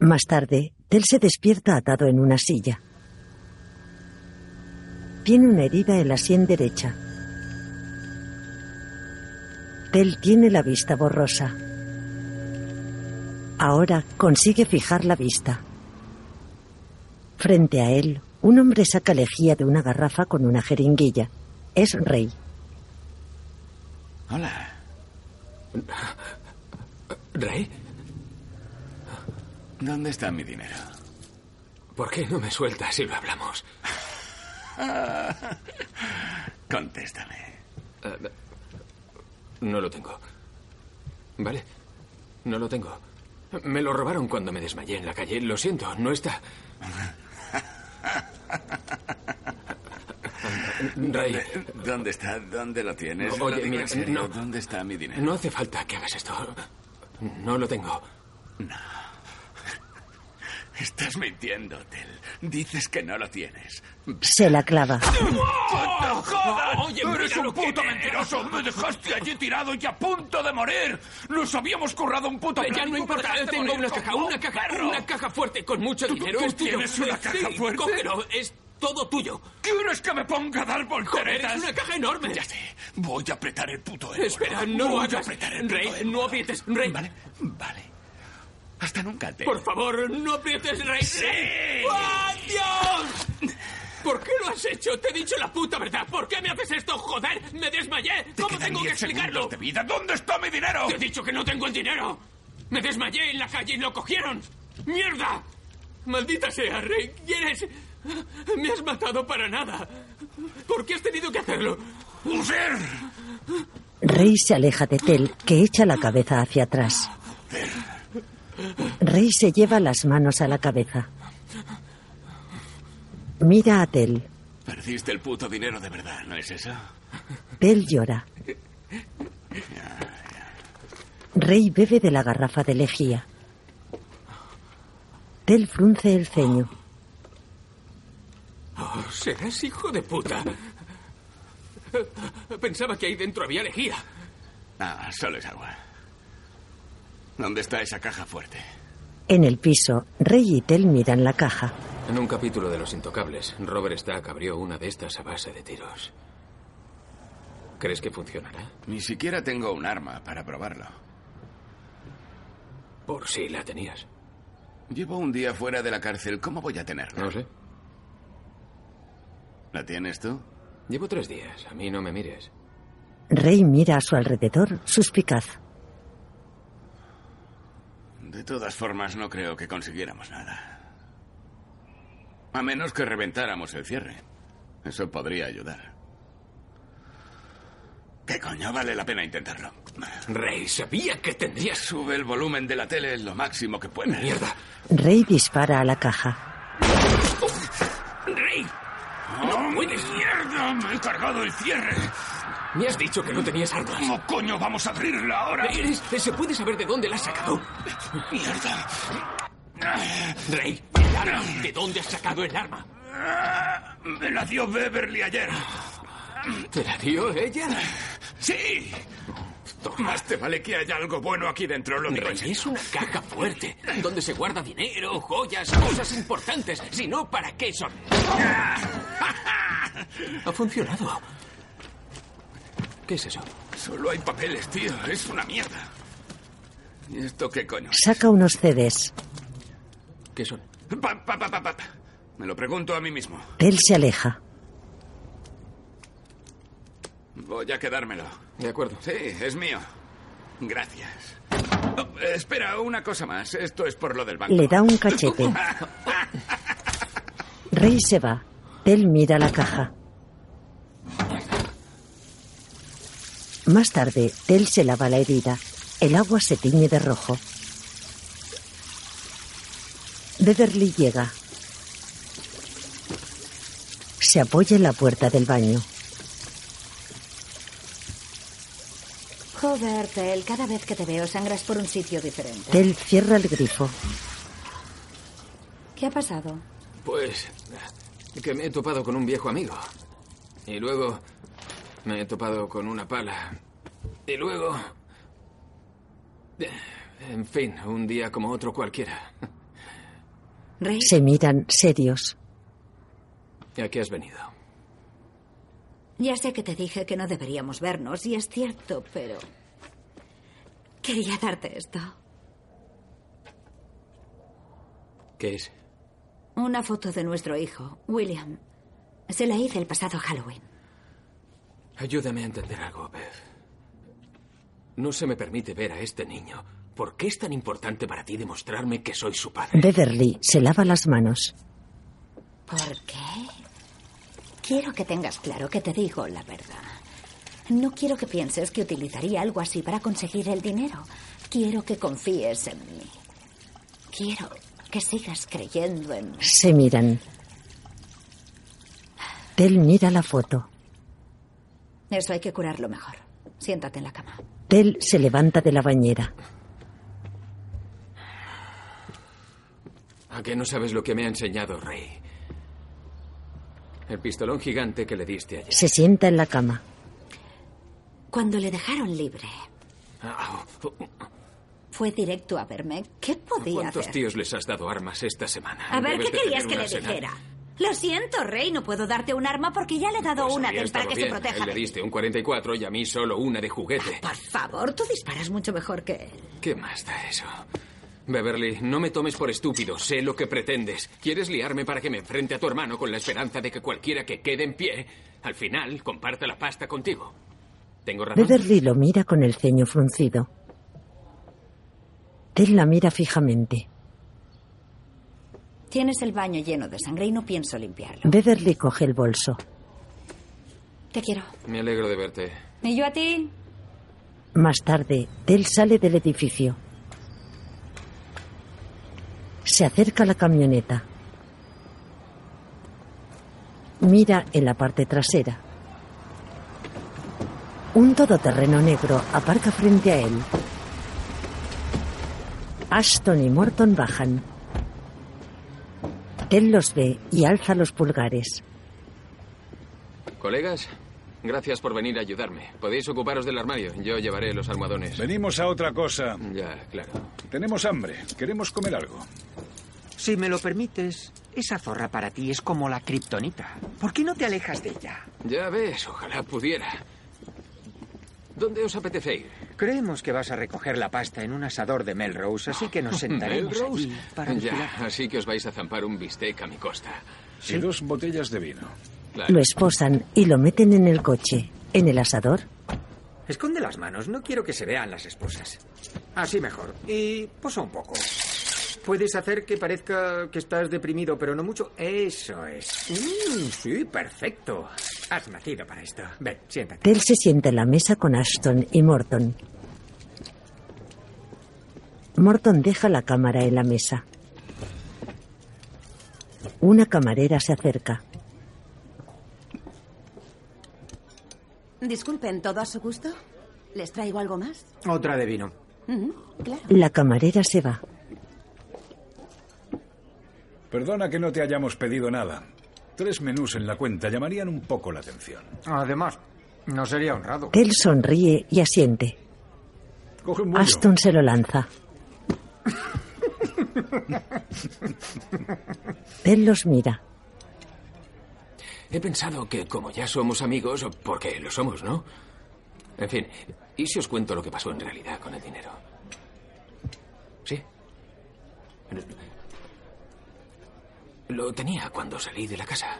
Más tarde, Tel se despierta atado en una silla. Tiene una herida en la sien derecha. Tel tiene la vista borrosa. Ahora consigue fijar la vista. Frente a él, un hombre saca lejía de una garrafa con una jeringuilla. Es Rey.
Hola.
¿Rey?
¿Dónde está mi dinero?
¿Por qué no me sueltas si lo hablamos?
Contéstame.
Eh, no lo tengo. ¿Vale? No lo tengo. Me lo robaron cuando me desmayé en la calle. Lo siento, no está. Ray.
¿Dónde, está? ¿Dónde lo tienes?
Oye,
Lo
mira,
en serio,
no.
¿Dónde está mi dinero?
No hace falta que hagas esto. No lo tengo.
Estás mintiendo, Tel. Dices que no lo tienes.
Se la clava.
¡No jodas!
Oye,
¡Eres un puto mentiroso! ¡Me dejaste allí tirado y a punto de morir! ¡Nos habíamos currado un puto
Ya no importa, tengo una caja, una
un
caja,
perro.
una caja fuerte con mucho
¿Tú
dinero.
qué
Es tuyo.
tienes una
Sí,
caja fuerte?
Cógelo, es todo tuyo.
¿Quieres que me ponga a dar volteretas?
Es una caja enorme.
Ya sé. Voy a apretar el puto.
Espera, no lo
Voy a
hagas.
apretar el
Rey, no aprietes, Rey.
Vale, vale. Hasta nunca, Tel.
Por favor, no aprietes, Rey.
Sí.
¡Ah, Dios! ¿Por qué lo has hecho? Te he dicho la puta verdad. ¿Por qué me haces esto? ¡Joder! ¡Me desmayé!
Te
¿Cómo tengo que
10
explicarlo?
de vida. ¿Dónde está mi dinero?
Te he dicho que no tengo el dinero. Me desmayé en la calle y lo cogieron. ¡Mierda! Maldita sea, Rey. ¿Quieres? Me has matado para nada. ¿Por qué has tenido que hacerlo?
¡User!
Rey se aleja de Tel, que echa la cabeza hacia atrás. Rey se lleva las manos a la cabeza. Mira a Tel.
Perdiste el puto dinero de verdad, ¿no es eso?
Tel llora. Rey bebe de la garrafa de lejía. Tel frunce el ceño.
Oh, serás hijo de puta. Pensaba que ahí dentro había lejía.
Ah, solo es agua. ¿Dónde está esa caja fuerte?
En el piso, Rey y Tel miran la caja.
En un capítulo de Los Intocables, Robert Stack abrió una de estas a base de tiros. ¿Crees que funcionará?
Ni siquiera tengo un arma para probarlo.
Por si la tenías.
Llevo un día fuera de la cárcel. ¿Cómo voy a tenerla?
No sé.
¿La tienes tú?
Llevo tres días. A mí no me mires.
Rey mira a su alrededor, suspicaz.
De todas formas, no creo que consiguiéramos nada. A menos que reventáramos el cierre. Eso podría ayudar. ¿Qué coño? Vale la pena intentarlo.
Rey, sabía que tendrías...
Sube el volumen de la tele lo máximo que puedas.
Mierda.
Rey dispara a la caja.
¡Rey!
¡No puedes! ¡Mierda! ¡Me he cargado el cierre!
Me has dicho que no tenías armas.
¿Cómo coño vamos a abrirla ahora?
Eres- ¿Se puede saber de dónde la has sacado?
¡Mierda!
Rey, el arma. ¿De dónde has sacado el arma?
Me la dio Beverly ayer.
¿Te la dio ella?
¡Sí! Más te vale que haya algo bueno aquí dentro, lo digo
es una caja fuerte, donde se guarda dinero, joyas, cosas importantes. Si no, ¿para qué son? Ha funcionado. ¿Qué es eso?
Solo hay papeles, tío. Es una mierda. ¿Y esto qué coño?
Saca unos CDs.
¿Qué son?
Pa, pa, pa, pa, pa. Me lo pregunto a mí mismo.
Tel se aleja.
Voy a quedármelo.
De acuerdo.
Sí, es mío. Gracias. Oh, espera, una cosa más. Esto es por lo del banco.
Le da un cachete. Rey se va. Tel mira la caja. Más tarde, Tel se lava la herida. El agua se tiñe de rojo. Beverly llega. Se apoya en la puerta del baño.
Joder, Tel, cada vez que te veo sangras por un sitio diferente.
Tel cierra el grifo.
¿Qué ha pasado?
Pues que me he topado con un viejo amigo. Y luego me he topado con una pala. Y luego... En fin, un día como otro cualquiera.
Rey,
Se miran serios.
¿A qué has venido?
ya sé que te dije que no deberíamos vernos, y es cierto, pero... Quería darte esto.
¿Qué es?
Una foto de nuestro hijo, William. Se la hice el pasado Halloween.
Ayúdame a entender algo, Beth. No se me permite ver a este niño. ¿Por qué es tan importante para ti demostrarme que soy su padre?
Beverly se lava las manos.
¿Por qué? Quiero que tengas claro que te digo la verdad. No quiero que pienses que utilizaría algo así para conseguir el dinero. Quiero que confíes en mí. Quiero que sigas creyendo en mí.
Se miran. Tel mira la foto.
Eso hay que curarlo mejor. Siéntate en la cama.
Tel se levanta de la bañera.
¿A qué no sabes lo que me ha enseñado Rey? El pistolón gigante que le diste ayer.
Se sienta en la cama.
Cuando le dejaron libre,
Ah,
fue directo a verme. ¿Qué podía
¿Cuántos
hacer?
tíos les has dado armas esta semana?
A ver, ¿qué querías que le dijera? Lo siento, Rey, no puedo darte un arma porque ya le he dado
Pues
una a para que se
bien. A
proteja.
él le diste un 44 y a mí solo una de juguete.
Por favor, tú disparas mucho mejor que él.
¿Qué más da eso? Beverly, no me tomes por estúpido. Sé lo que pretendes. ¿Quieres liarme para que me enfrente a tu hermano con la esperanza de que cualquiera que quede en pie, al final, comparta la pasta contigo? ¿Tengo razón?
Beverly lo mira con el ceño fruncido. Tel la mira fijamente.
Tienes el baño lleno de sangre y no pienso limpiarlo.
Beverly coge el bolso.
Te quiero.
Me alegro de verte.
¿Y yo a ti?
Más tarde, Tel sale del edificio. Se acerca a la camioneta. Mira en la parte trasera. Un todoterreno negro aparca frente a él. Ashton y Morton bajan. Tel los ve y alza los pulgares.
Colegas, gracias por venir a ayudarme. Podéis ocuparos del armario. Yo llevaré los almohadones.
Venimos a otra cosa.
Ya, claro.
Tenemos hambre. Queremos comer algo.
Si me lo permites, esa zorra para ti es como la kriptonita. ¿Por qué no te alejas de ella?
Ya ves, ojalá pudiera. ¿Dónde os apetece ir?
Creemos que vas a recoger la pasta en un asador de Melrose, así que nos sentaremos
¿Melrose?
allí para.
Ya, así que os vais a zampar un bistec a mi costa.
Y dos botellas de vino.
Claro.
Lo esposan y lo meten en el coche. En el asador,
Esconde las manos, no quiero que se vean las esposas. Así mejor. Y posa un poco. Puedes hacer que parezca que estás deprimido, pero no mucho. Eso es. Mm, sí, perfecto. Has nacido para esto. Ven, siéntate.
Tel se sienta en la mesa con Ashton y Morton. Morton deja la cámara en la mesa. Una camarera se acerca.
Disculpen, ¿todo a su gusto? ¿Les traigo algo más?
Otra de vino.
Claro.
La camarera se va.
Perdona que no te hayamos pedido nada. Tres menús en la cuenta llamarían un poco la atención.
Además, no sería honrado.
Tel sonríe y asiente.
Coge un bollo.
Ashton se lo lanza. Tel los mira.
He pensado que como ya somos amigos, porque lo somos, ¿no? En fin, ¿y si os cuento lo que pasó en realidad con el dinero? ¿Sí? Lo tenía cuando salí de la casa,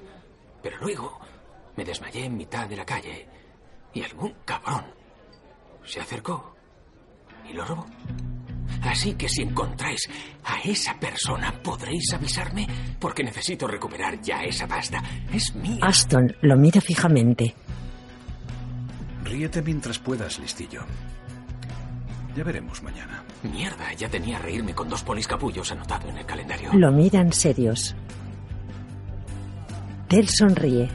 pero luego me desmayé en mitad de la calle y algún cabrón se acercó y lo robó. Así que si encontráis a esa persona, podréis avisarme porque necesito recuperar ya esa pasta. Es mía.
Ashton lo mira fijamente.
Ríete mientras puedas, listillo. Ya veremos mañana.
Mierda, ya tenía reírme con dos polis capullos anotado en el calendario.
Lo miran serios. Tel sonríe.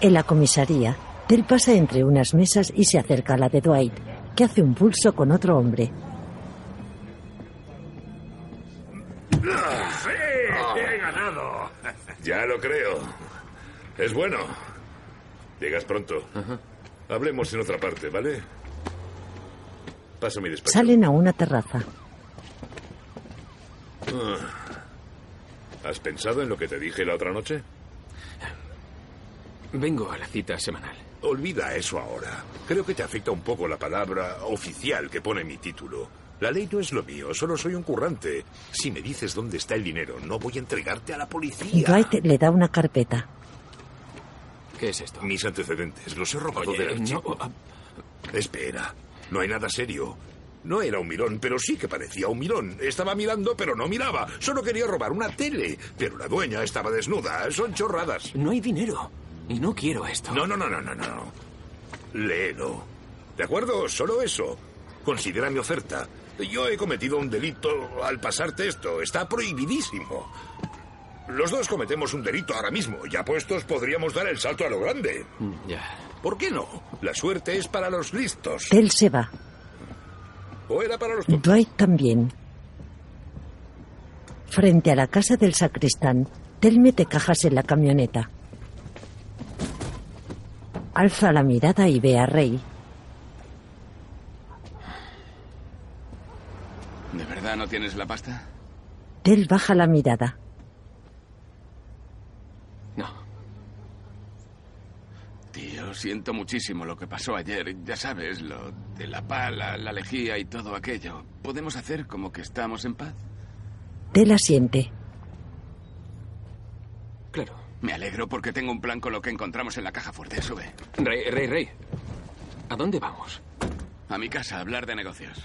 En la comisaría, Tel pasa entre unas mesas y se acerca a la de Dwight, que hace un pulso con otro hombre.
¡Sí! ¡He ganado! Ya lo creo. Es bueno. Llegas pronto. Hablemos en otra parte, ¿vale? Paso mi despacho.
Salen a una terraza.
Ah. ¿Has pensado en lo que te dije la otra noche?
Vengo a la cita semanal.
Olvida eso ahora. Creo que te afecta un poco la palabra oficial que pone mi título. La ley no es lo mío, solo soy un currante. Si me dices dónde está el dinero, no voy a entregarte a la policía.
Dwight le da una carpeta.
¿Qué es esto?
Mis antecedentes, los he robado
Oye,
del archivo.
no, ah.
Espera, no hay nada serio. No era un mirón, pero sí que parecía un mirón. Estaba mirando, pero no miraba. Solo quería robar una tele. Pero la dueña estaba desnuda. Son chorradas.
No hay dinero. Y no quiero esto.
No, no, no, no, no, no. Léelo. ¿De acuerdo? Solo eso. Considera mi oferta. Yo he cometido un delito al pasarte esto. Está prohibidísimo. Los dos cometemos un delito ahora mismo. Ya puestos podríamos dar el salto a lo grande.
Ya.
¿Por qué no? La suerte es para los listos.
Tel se va.
¿O era para los tontos?
Dwight también. Frente a la casa del sacristán, Tel mete cajas en la camioneta. Alza la mirada y ve a Rey.
¿De verdad no tienes la pasta?
Tel baja la mirada.
No.
Siento muchísimo lo que pasó ayer. Ya sabes, lo de la pala, la lejía y todo aquello. ¿Podemos hacer como que estamos en paz?
Tel asiente.
Claro.
Me alegro porque tengo un plan con lo que encontramos en la caja fuerte. Sube.
Rey, Rey, Rey. ¿A dónde vamos?
A mi casa a hablar de negocios.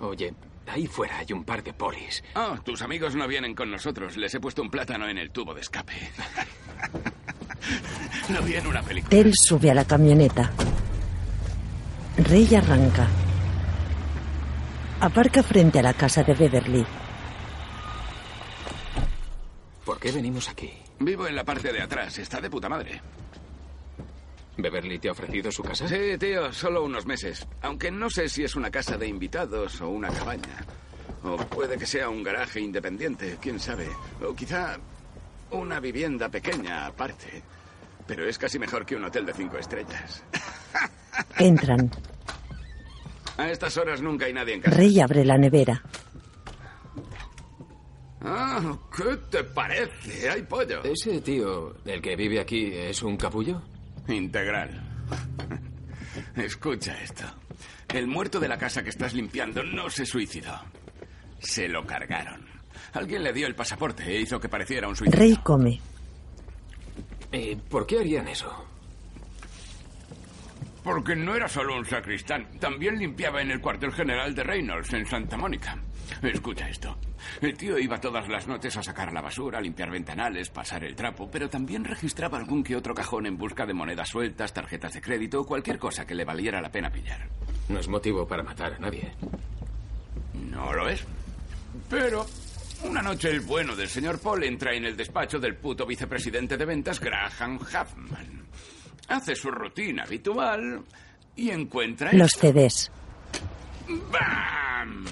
Oye, ahí fuera hay un par de polis.
Oh, tus amigos no vienen con nosotros. Les he puesto un plátano en el tubo de escape. no vi en una película.
Tel sube a la camioneta. Rey arranca. Aparca frente a la casa de Beverly.
¿Por qué venimos aquí?
Vivo en la parte de atrás. Está de puta madre.
¿Beverly te ha ofrecido su casa?
Sí, tío, solo unos meses. Aunque no sé si es una casa de invitados o una cabaña. O puede que sea un garaje independiente, quién sabe. O quizá una vivienda pequeña aparte. Pero es casi mejor que un hotel de cinco estrellas.
Entran.
A estas horas nunca hay nadie en casa.
Rey abre la nevera.
Ah, ¿qué te parece? Hay pollo.
¿Ese tío, el que vive aquí, es un capullo?
Integral. Escucha esto. El muerto de la casa que estás limpiando no se suicidó. Se lo cargaron. Alguien le dio el pasaporte e hizo que pareciera un suicidio.
Rey come.
¿Y por qué harían eso?
Porque no era solo un sacristán. También limpiaba en el cuartel general de Reynolds, en Santa Mónica. Escucha esto. El tío iba todas las noches a sacar la basura, a limpiar ventanales, pasar el trapo, pero también registraba algún que otro cajón en busca de monedas sueltas, tarjetas de crédito o cualquier cosa que le valiera la pena pillar.
No es motivo para matar a nadie.
No lo es. Pero una noche el bueno del señor Paul entra en el despacho del puto vicepresidente de ventas, Graham Huffman. Hace su rutina habitual y encuentra...
Los. CDs.
¡Bam!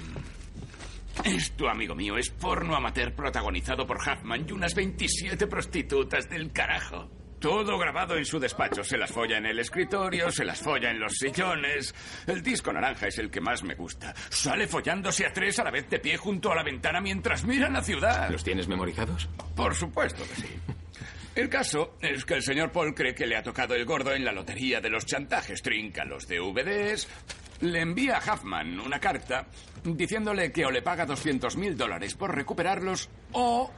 Esto, amigo mío, es porno amateur protagonizado por Huffman y unas 27 prostitutas del carajo. Todo grabado en su despacho. Se las folla en el escritorio, se las folla en los sillones. El disco naranja es el que más me gusta. Sale follándose a tres a la vez de pie junto a la ventana mientras mira la ciudad.
¿Los tienes memorizados?
Por supuesto que sí. El caso es que el señor Paul cree que le ha tocado el gordo en la lotería de los chantajes. Trinca los DVDs, le envía a Huffman una carta diciéndole que o le paga 200 mil dólares por recuperarlos o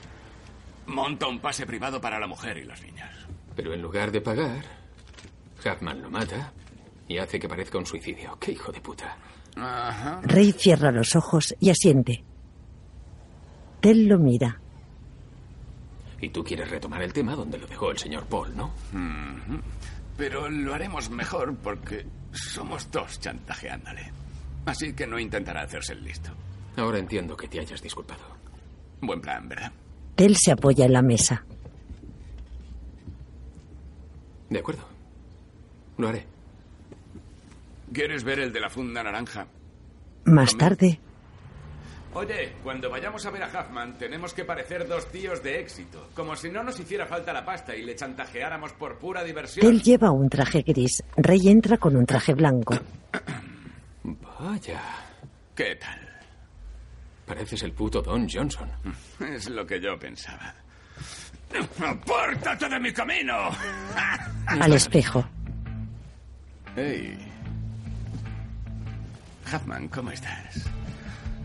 monta un pase privado para la mujer y las niñas.
Pero en lugar de pagar, Huffman lo mata y hace que parezca un suicidio. ¡Qué hijo de puta!
Ajá.
Rey cierra los ojos y asiente. Tel lo mira.
Y tú quieres retomar el tema donde lo dejó el señor Paul, ¿no?
Pero lo haremos mejor porque somos dos chantajeándole. Así que no intentará hacerse el listo.
Ahora entiendo que te hayas disculpado.
Buen plan, ¿verdad?
Tel se apoya en la mesa.
De acuerdo. Lo haré.
¿Quieres ver el de la funda naranja?
Más tarde,
Oye, cuando vayamos a ver a Huffman, tenemos que parecer dos tíos de éxito. Como si no nos hiciera falta la pasta y le chantajeáramos por pura diversión.
Tel lleva un traje gris. Rey entra con un traje blanco.
Vaya.
¿Qué tal?
Pareces el puto Don Johnson.
Es lo que yo pensaba. ¡Apártate de mi camino!
Al espejo.
Hey. Huffman, ¿cómo estás?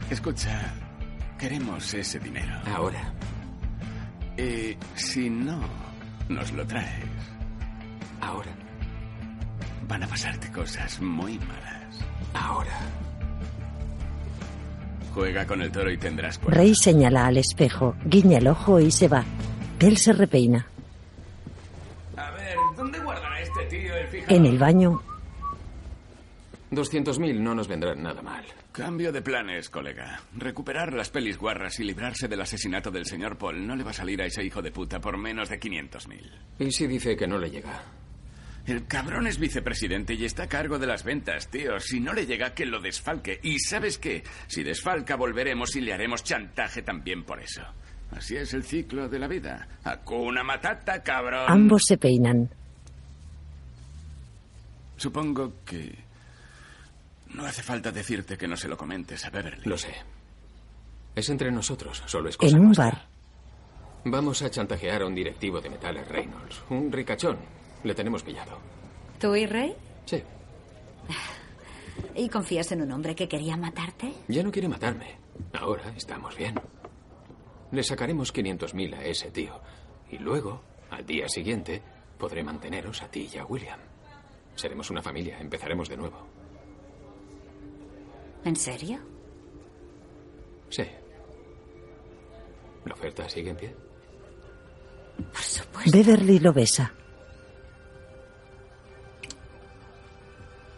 Escucha, queremos ese dinero.
Ahora.
Y si no nos lo traes,
Ahora.
van a pasarte cosas muy malas.
Ahora.
Juega con el toro y tendrás cuerda.
Rey señala al espejo, guiña el ojo y se va. Tel se repeina.
A ver, ¿dónde guardará este tío el fijador?
En el baño,
200.000 no nos vendrán nada mal.
Cambio de planes, colega. Recuperar las pelis guarras y librarse del asesinato del señor Paul no le va a salir a ese hijo de puta por menos de 500.000.
¿Y si dice que no le llega?
El cabrón es vicepresidente y está a cargo de las ventas, tío. Si no le llega, que lo desfalque. Y ¿sabes qué? Si desfalca, volveremos y le haremos chantaje también por eso. Así es el ciclo de la vida. Hakuna Matata, cabrón.
ambos se peinan.
Supongo que... No hace falta decirte que no se lo comentes a Beverly.
Lo sé. Es entre nosotros, solo es cosa
En un
nuestra.
bar,
Vamos a chantajear a un directivo de Metales Reynolds. Un ricachón. Le tenemos pillado.
¿Tú y Rey?
Sí.
¿Y confías en un hombre que quería matarte?
Ya no quiere matarme. Ahora estamos bien. Le sacaremos 500.000 a ese tío. Y luego, al día siguiente, podré manteneros a ti y a William. Seremos una familia. Empezaremos de nuevo.
¿En serio?
Sí. ¿La oferta sigue en pie?
Por supuesto.
Beverly lo besa.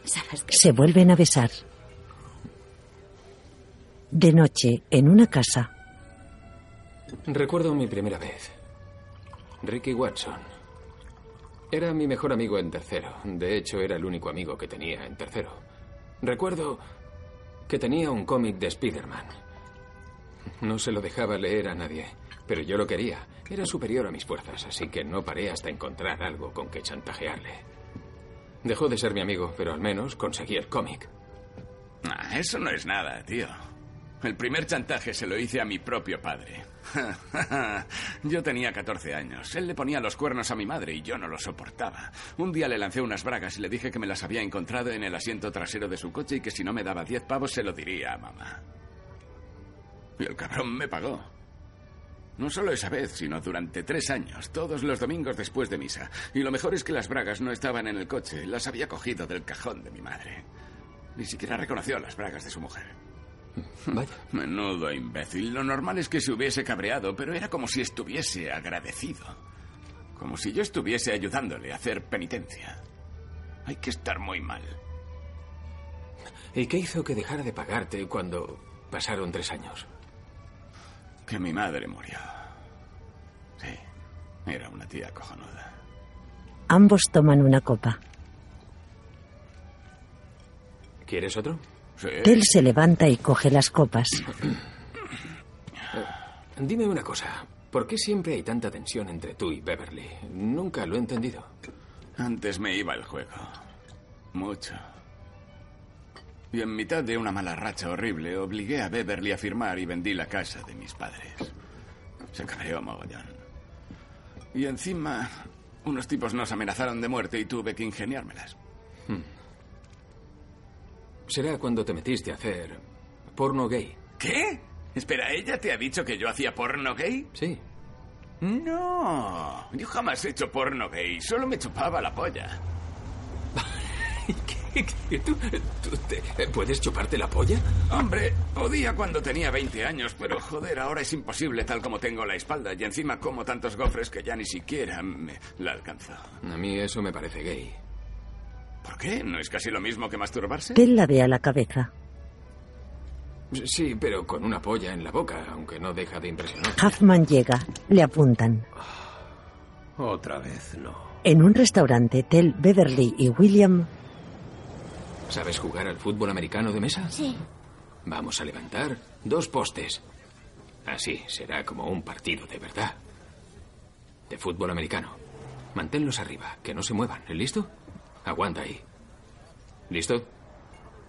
¿Sabes qué?
Se vuelven a besar. De noche, en una casa,
Recuerdo mi primera vez. Ricky Watson. Era mi mejor amigo en tercero. De hecho, era el único amigo que tenía en tercero. Recuerdo que tenía un cómic de Spider-Man. No se lo dejaba leer a nadie, pero yo lo quería. Era superior a mis fuerzas, así que no paré hasta encontrar algo con que chantajearle. Dejó de ser mi amigo, pero al menos conseguí el cómic.
Ah, eso no es nada, tío. El primer chantaje se lo hice a mi propio padre. yo tenía 14 años. Él le ponía los cuernos a mi madre y yo no lo soportaba. Un día le lancé unas bragas y le dije que me las había encontrado en el asiento trasero de su coche y que si no me daba 10 pavos se lo diría a mamá. Y el cabrón me pagó. No solo esa vez, sino durante tres años, todos los domingos después de misa. Y lo mejor es que las bragas no estaban en el coche, las había cogido del cajón de mi madre. Ni siquiera reconoció las bragas de su mujer.
Vaya.
Menudo imbécil. Lo normal es que se hubiese cabreado, pero era como si estuviese agradecido. Como si yo estuviese ayudándole a hacer penitencia. Hay que estar muy mal.
¿Y qué hizo que dejara de pagarte cuando pasaron tres años?
Que mi madre murió. Sí, era una tía cojonuda.
ambos toman una copa.
¿Quieres otro?
Sí.
Tel se levanta y coge las copas.
Dime una cosa. ¿Por qué siempre hay tanta tensión entre tú y Beverly? Nunca lo he entendido.
Antes me iba el juego. Mucho. Y en mitad de una mala racha horrible, obligué a Beverly a firmar y vendí la casa de mis padres. Se cabreó mogollón. Y encima, unos tipos nos amenazaron de muerte y tuve que ingeniármelas.
Será cuando te metiste a hacer porno gay.
¿Qué? Espera, ¿ella te ha dicho que yo hacía porno gay?
Sí.
No, yo jamás he hecho porno gay, solo me chupaba la polla.
¿Qué? ¿Tú, tú te- puedes chuparte la polla?
Hombre, podía cuando tenía 20 años, pero joder, ahora es imposible tal como tengo la espalda y encima como tantos gofres que ya ni siquiera me la alcanzo.
A mí eso me parece gay.
¿Por qué? ¿No es casi lo mismo que masturbarse?
Tel la ve a la cabeza.
Sí, pero con una polla en la boca, aunque no deja de impresionar.
Huffman llega. Le apuntan.
Otra vez no.
En un restaurante, Tel, Beverly y William
¿Sabes jugar al fútbol americano de mesa?
Sí.
Vamos a levantar dos postes. Así será como un partido de verdad. De fútbol americano. Manténlos arriba, que no se muevan. ¿Listo? Aguanta ahí. ¿Listo?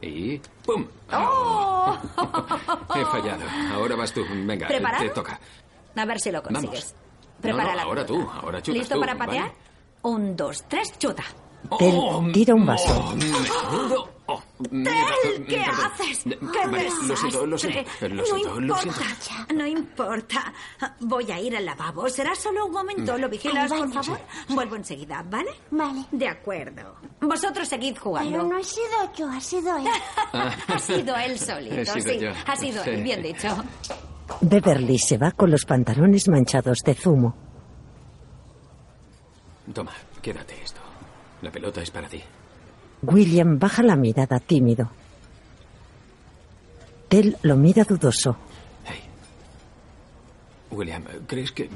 Y... ¡Pum!
¡Oh! Oh.
He fallado. Ahora vas tú. Venga,
¿Preparado?
te toca.
A ver si lo consigues. Prepara
No, no,
la
ahora
pelota.
tú, ahora chutas
¿Listo
tú,
para patear?
¿vale?
Un, dos, tres, chuta.
Tel tira un vaso.
Oh. Oh,
¡Tel! ¿Qué
perdón.
haces? ¡Qué
vale, lo siento, lo siento.
desastre!
Lo
no
siento, lo siento.
importa, no importa. Voy a ir al lavabo. Será solo un momento. ¿Lo vigilas, por favor? Vuelvo enseguida, ¿vale?
Vale.
De acuerdo. Vosotros seguid jugando.
Pero no he sido yo, ha sido él.
ha sido él solito,
He sido
sí.
yo.
Ha sido él, bien dicho.
Beverly se va con los pantalones manchados de zumo.
Toma, quédate esto. La pelota es para ti.
William baja la mirada tímido. Tel lo mira dudoso.
William, ¿crees que...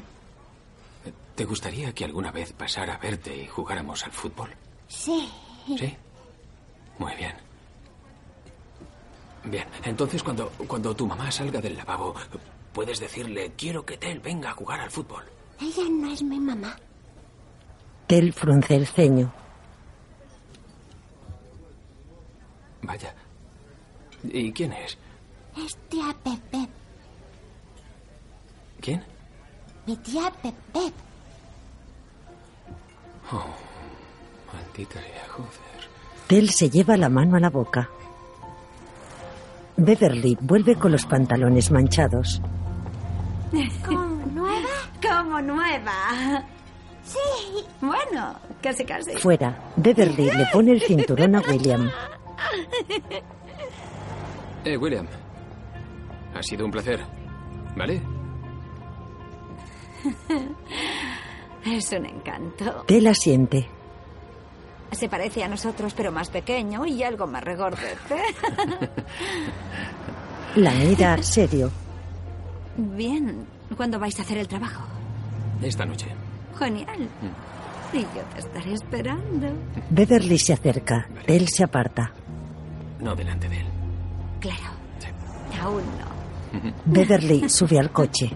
¿Te gustaría que alguna vez pasara a verte y jugáramos al fútbol?
Sí.
¿Sí? Muy bien. Bien, entonces cuando, cuando tu mamá salga del lavabo, puedes decirle, quiero que Tel venga a jugar al fútbol.
Ella no es mi mamá.
Tel frunce el ceño.
Vaya. ¿Y quién es?
Es tía Pepe.
¿Quién?
Mi tía Pepe.
Oh, maldita sea, joder.
Tel se lleva la mano a la boca. Beverly vuelve con los pantalones manchados.
¿Como nueva? Como nueva.
Sí.
Bueno, casi casi.
Fuera, Beverly le pone el cinturón a William.
Eh, William. Ha sido un placer. ¿Vale?
Es un encanto.
Tel asiente.
Se parece a nosotros, pero más pequeño y algo más regordete.
La mira serio.
Bien. ¿Cuándo vais a hacer el trabajo?
Esta noche.
Genial. Y yo te estaré esperando.
Beverly se acerca. Tel se aparta.
No delante de él.
Claro. Aún no.
Beverly sube al coche.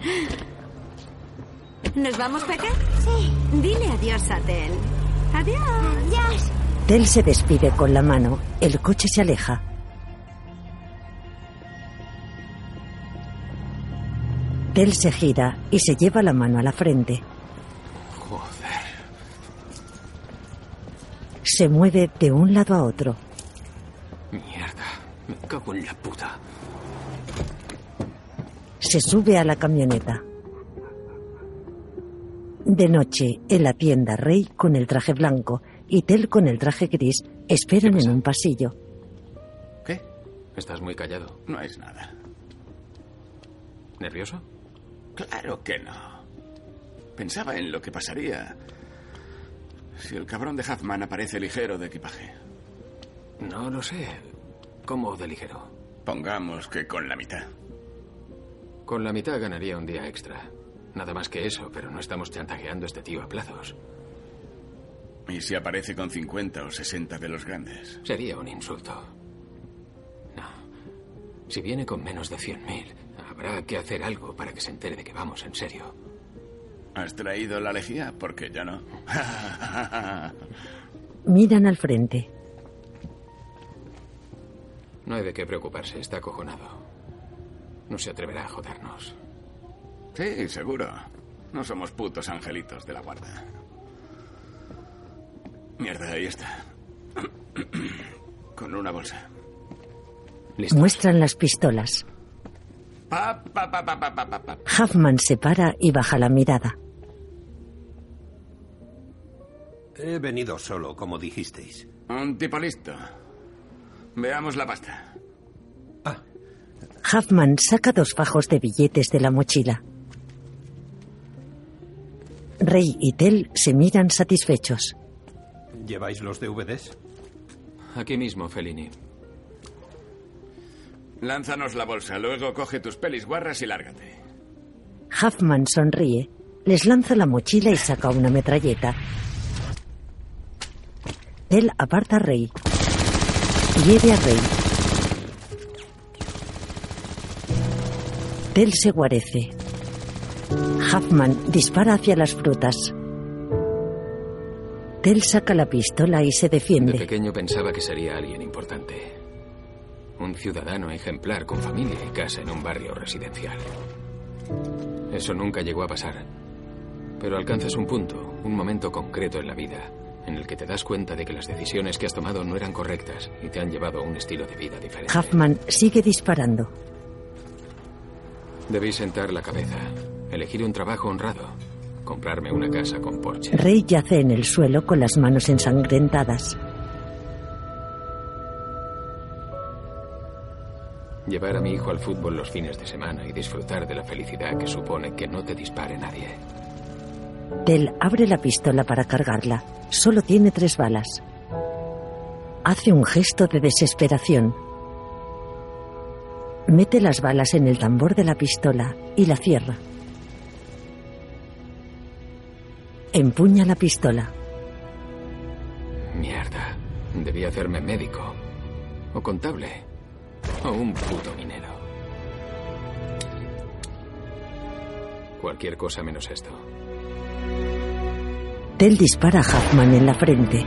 ¿Nos vamos, Peque? Sí. Dile adiós a Tel. Adiós.
Adiós.
Tel se despide con la mano. El coche se aleja. Tel se gira y se lleva la mano a la frente.
Joder.
Se mueve de un lado a otro.
Mierda. Me cago en la puta.
Se sube a la camioneta. De noche, en la tienda, Rey con el traje blanco y Tel con el traje gris esperan en un pasillo.
¿Qué?
Estás muy callado.
No es nada.
¿Nervioso?
Claro que no. Pensaba en lo que pasaría si el cabrón de Huffman aparece ligero de equipaje.
No lo sé. ¿Cómo de ligero?
Pongamos que con la mitad.
Con la mitad ganaría un día extra. Nada más que eso, pero no estamos chantajeando a este tío a plazos.
¿Y si aparece con 50 o 60 de los grandes?
Sería un insulto. No. Si viene con menos de 100.000, habrá que hacer algo para que se entere de que vamos en serio.
¿Has traído la lejía? Porque ya no.
Miran al frente.
No hay de qué preocuparse, está acojonado. No se atreverá a jodernos.
sí, seguro. No somos putos angelitos de la guarda. Mierda, ahí está. Con una bolsa.
Muestran las pistolas.
Pa, pa, pa, pa, pa, pa, pa, pa.
Huffman se para y baja la mirada.
He venido solo, como dijisteis.
Un tipo listo. Veamos la pasta.
Huffman saca dos fajos de billetes de la mochila. Rey y Tel se miran satisfechos.
¿Lleváis los DVDs?
Aquí mismo, Fellini.
Lánzanos la bolsa, luego coge tus pelis guarras y lárgate.
Huffman sonríe, les lanza la mochila y saca una metralleta. Tel aparta a Rey. Hiere a Rey. Tel se guarece. Huffman dispara hacia las frutas. Tel saca la pistola y se
De
defiende.
pequeño pensaba que sería alguien importante. Un ciudadano ejemplar con familia y casa en un barrio residencial. Eso nunca llegó a pasar. Pero alcanzas un punto, un momento concreto en la vida, en el que te das cuenta de que las decisiones que has tomado no eran correctas y te han llevado a un estilo de vida diferente.
Huffman sigue disparando.
Debí sentar la cabeza, elegir un trabajo honrado, comprarme una casa con porche.
Ray yace en el suelo con las manos ensangrentadas.
Llevar a mi hijo al fútbol los fines de semana y disfrutar de la felicidad que supone que no te dispare nadie.
Tel abre la pistola para cargarla. Solo tiene tres balas. Hace un gesto de desesperación. Mete las balas en el tambor de la pistola y la cierra. Empuña la pistola.
Mierda. Debía hacerme médico. O contable. O un puto minero. Cualquier cosa menos esto.
Tel dispara a Huffman en la frente.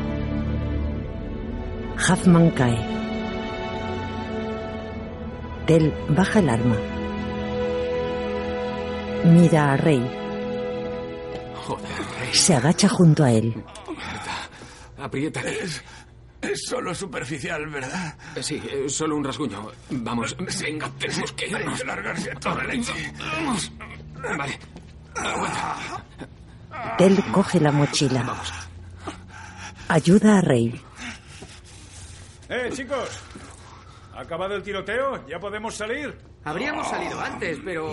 Huffman cae. Tel baja el arma. Mira a Rey.
Joder, Rey.
Se agacha junto a él.
Aprieta.
Es solo superficial, ¿verdad?
Sí, solo un rasguño. Vamos, venga, tenemos que
Hay
irnos.
que largarse a toda leche.
Vamos. Vale. Aguanta.
Tel coge la mochila. Ayuda a Rey.
¡Eh, chicos! ¿Ha acabado el tiroteo? ¿Ya podemos salir?
Habríamos salido antes, pero...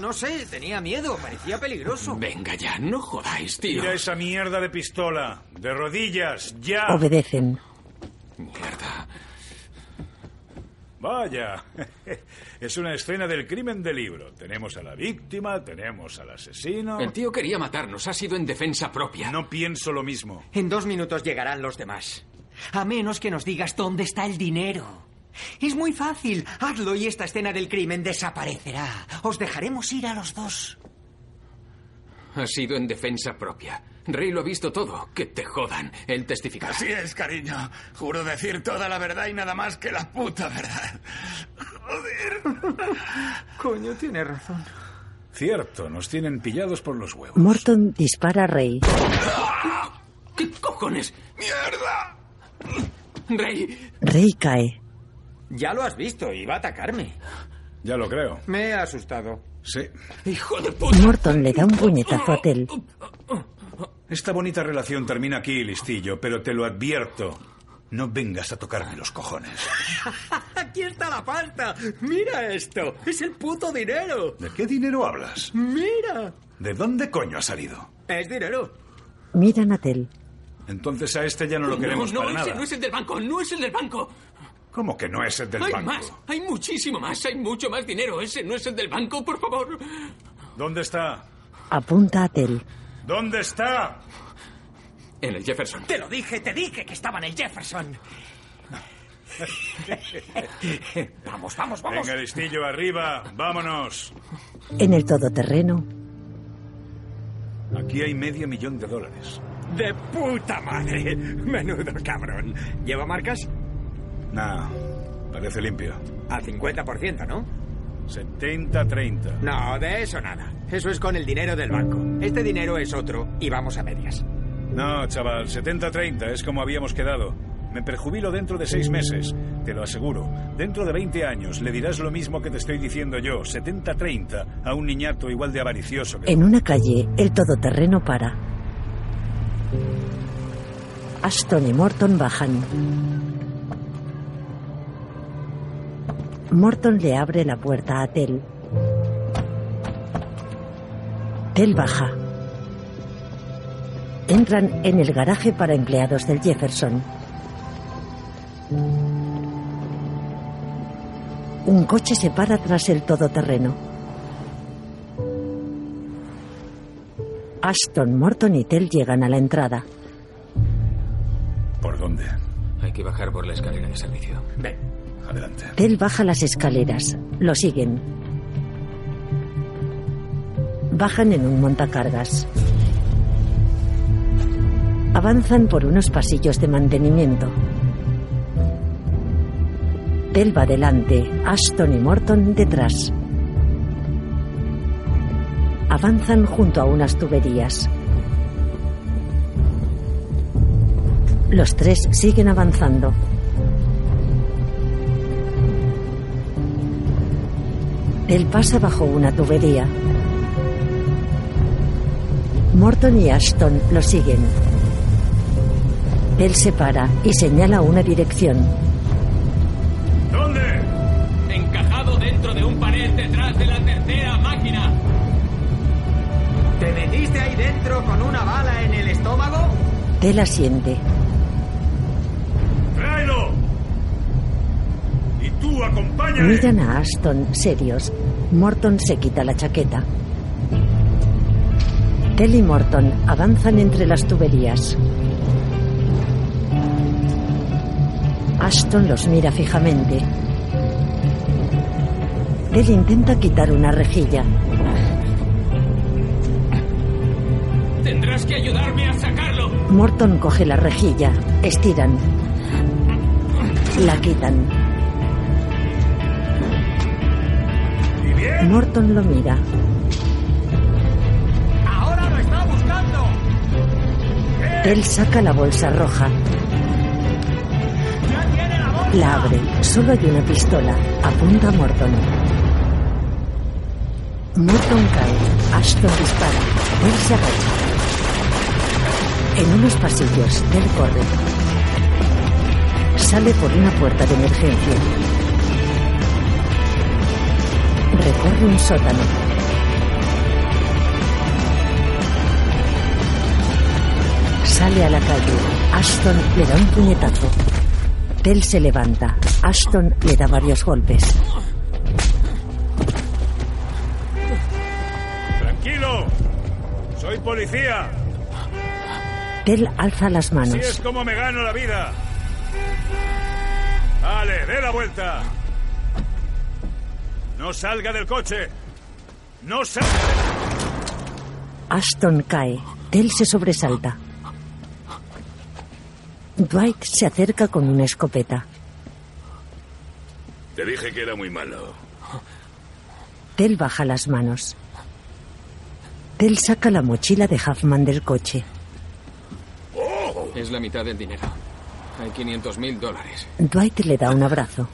No sé, tenía miedo, parecía peligroso.
Venga ya, no jodáis, tío.
Tira esa mierda de pistola. De rodillas, ya.
Obedecen.
Mierda.
Vaya. Es una escena del crimen de libro. Tenemos a la víctima, tenemos al asesino.
El tío quería matarnos. Ha sido en defensa propia.
No pienso lo mismo.
En dos minutos llegarán los demás. A menos que nos digas dónde está el dinero. Es muy fácil. Hazlo y esta escena del crimen desaparecerá. Os dejaremos ir a los dos.
Ha sido en defensa propia. Rey lo ha visto todo. Que te jodan. Él testificará.
Así es, cariño. Juro decir toda la verdad y nada más que la puta verdad.
Coño, tiene razón.
Cierto, nos tienen pillados por los huevos.
Morton dispara a Rey.
¿Qué cojones?
¡Mierda!
Rey.
Rey cae.
Ya lo has visto, iba a atacarme.
Ya lo creo.
Me he asustado.
Sí.
Hijo de puta.
Morton le da un puñetazo a Tel.
Esta bonita relación termina aquí, listillo, pero te lo advierto. No vengas a tocarme los cojones.
Aquí está la pasta. Mira esto. Es el puto dinero.
¿De qué dinero hablas?
Mira.
¿De dónde coño ha salido?
Es dinero.
Miran a Tel.
Entonces a este ya no lo queremos
no,
para
ese
nada.
no es el del banco. No es el del banco.
¿Cómo que no es el del
hay
banco?
más. Hay muchísimo más. Hay mucho más dinero. Ese no es el del banco, por favor.
¿Dónde está?
Apunta a Tel.
¿Dónde está?
En el Jefferson.
Te lo dije, te dije que estaba en el Jefferson. vamos, vamos, vamos.
Venga, listillo, arriba. Vámonos.
En el todoterreno,
Aquí hay medio millón de dólares.
De puta madre. Menudo cabrón. ¿Lleva marcas?
Nah, parece limpio.
Al 50%, ¿no?
70-30.
No, de eso nada. Eso es con el dinero del banco. Este dinero es otro y vamos a medias.
No, chaval, 70-30 es como habíamos quedado. Me perjubilo dentro de seis meses, te lo aseguro. Dentro de 20 años le dirás lo mismo que te estoy diciendo yo, 70-30, a un niñato igual de avaricioso que...
en una calle, el todoterreno para. Ashton y Morton bajan. Morton le abre la puerta a Tel. Tel baja. Entran en el garaje para empleados del Jefferson. Un coche se para tras el todoterreno. Ashton, Morton y Tel llegan a la entrada.
¿Por dónde?
Hay que bajar por la escalera de servicio.
Ven.
Tel baja las escaleras. Lo siguen. Bajan en un montacargas. Avanzan por unos pasillos de mantenimiento. Tel va delante, Ashton y Morton detrás. Avanzan junto a unas tuberías. Los tres siguen avanzando. Él pasa bajo una tubería. Morton y Ashton lo siguen. Él se para y señala una dirección.
¿Dónde?
Encajado dentro de un panel detrás de la tercera máquina.
¿Te metiste ahí dentro con una bala en el estómago?
Tel asiente.
Tú acompáñame.
Miran a Ashton serios. Morton se quita la chaqueta. Tel y Morton avanzan entre las tuberías. Ashton los mira fijamente. Tel intenta quitar una rejilla.
Tendrás que ayudarme a sacarlo.
Morton coge la rejilla. Estiran. La quitan. Morton lo mira.
¡Ahora lo está buscando!
Tel saca la bolsa roja.
¡Ya tiene la bolsa!
La abre. Solo hay una pistola. Apunta a Morton. Morton cae. Ashton dispara. Tel se agacha. En unos pasillos, Tel corre. Sale por una puerta de emergencia. Recorre un sótano. Sale a la calle. Ashton le da un puñetazo. Tel se levanta. Ashton le da varios golpes.
Tranquilo. Soy policía.
Tel alza las
Así
manos.
es como me gano la vida. Vale, dé la vuelta. No salga del coche. No salga.
Ashton cae. Tel se sobresalta. Dwight se acerca con una escopeta.
Te dije que era muy malo.
Tel baja las manos. Tel saca la mochila de Huffman del coche.
Es la mitad del dinero. Hay 500 mil dólares.
Dwight le da un abrazo.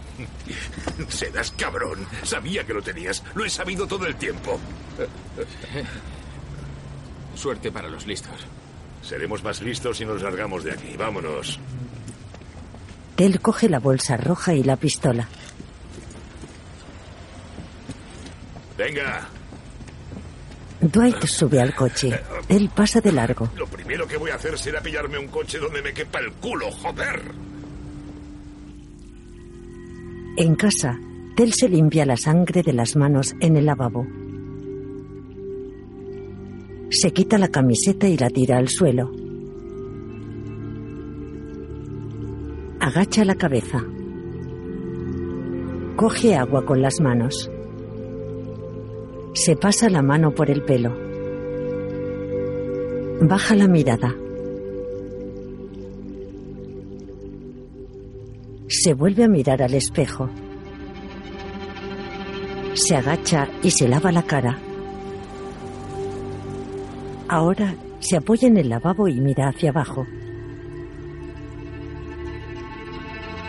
Serás cabrón. Sabía que lo tenías. Lo he sabido todo el tiempo.
Suerte para los listos.
Seremos más listos si nos largamos de aquí. Vámonos.
Tel coge la bolsa roja y la pistola.
Venga.
Dwight sube al coche. Tel pasa de largo.
Lo primero que voy a hacer será pillarme un coche donde me quepa el culo, joder.
En casa, Tel se limpia la sangre de las manos en el lavabo. Se quita la camiseta y la tira al suelo. Agacha la cabeza. Coge agua con las manos. Se pasa la mano por el pelo. Baja la mirada. Se vuelve a mirar al espejo. Se agacha y se lava la cara. Ahora se apoya en el lavabo y mira hacia abajo.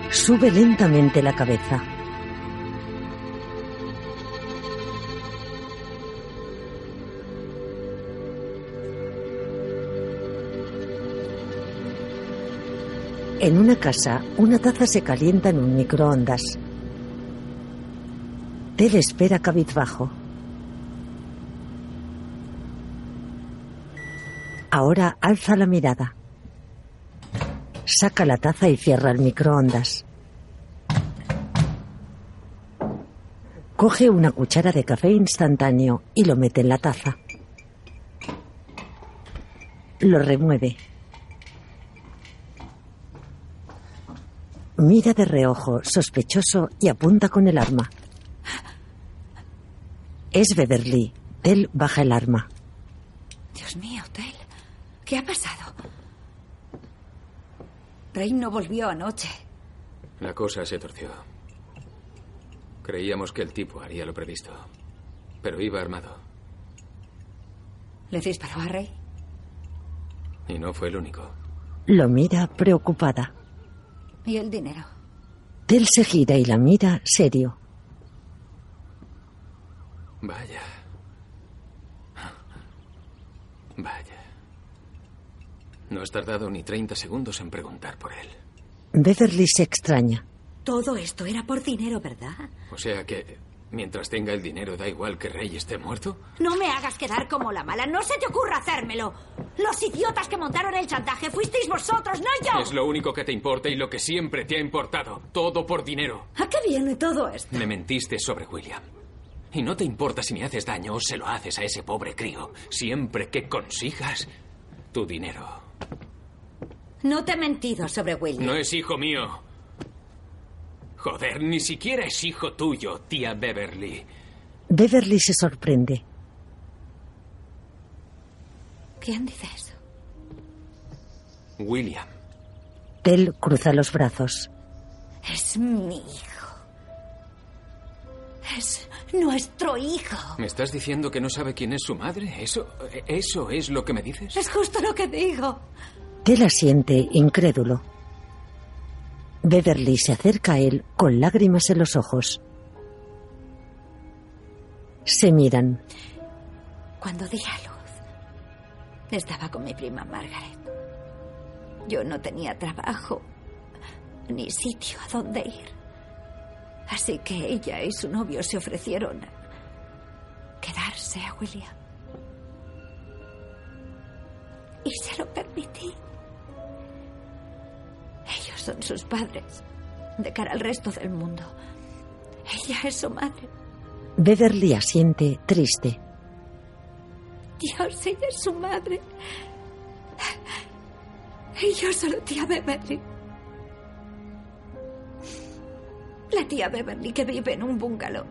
Sube lentamente la cabeza. En una casa, una taza se calienta en un microondas. Ted espera cabizbajo. Ahora alza la mirada. Saca la taza y cierra el microondas. Coge una cuchara de café instantáneo y lo mete en la taza. Lo remueve. Mira de reojo, sospechoso, y apunta con el arma. Es Beverly. Tel baja el arma.
Dios mío, Tel. ¿Qué ha pasado? Rey no volvió anoche.
La cosa se torció. Creíamos que el tipo haría lo previsto. Pero iba armado.
¿Le disparó a Rey?
Y no fue el único.
Lo mira preocupada.
¿Y el dinero?
Tel se gira y la mira serio.
Vaya. Vaya. No has tardado ni 30 segundos en preguntar por él.
Beverly se extraña.
Todo esto era por dinero, ¿verdad?
O sea que, mientras tenga el dinero, da igual que Rey esté muerto.
No me hagas quedar como la mala. No se te ocurra hacérmelo. Los idiotas que montaron el chantaje fuisteis vosotros, no yo.
Es lo único que te importa y lo que siempre te ha importado. Todo por dinero.
¿A qué viene todo esto?
Me mentiste sobre William. Y no te importa si me haces daño o se lo haces a ese pobre crío, siempre que consigas tu dinero.
No te he mentido sobre William.
No es hijo mío. Joder, ni siquiera es hijo tuyo, tía Beverly.
Beverly se sorprende.
¿Quién dice eso?
William.
Tel cruza los brazos.
Es mi hijo. Es nuestro hijo.
¿Me estás diciendo que no sabe quién es su madre? ¿Eso, eso es lo que me dices?
Es justo lo que digo.
Tel asiente, incrédulo. Beverly se acerca a él con lágrimas en los ojos. Se miran.
Cuando di a luz, estaba con mi prima Margaret. Yo no tenía trabajo ni sitio a donde ir. Así que ella y su novio se ofrecieron a quedarse a William. Y se lo permití. Ellos son sus padres, de cara al resto del mundo. Ella es su madre.
Beverly asiente, triste.
Dios, ella es su madre. Y yo solo tía Beverly. La tía Beverly que vive en un bungalow.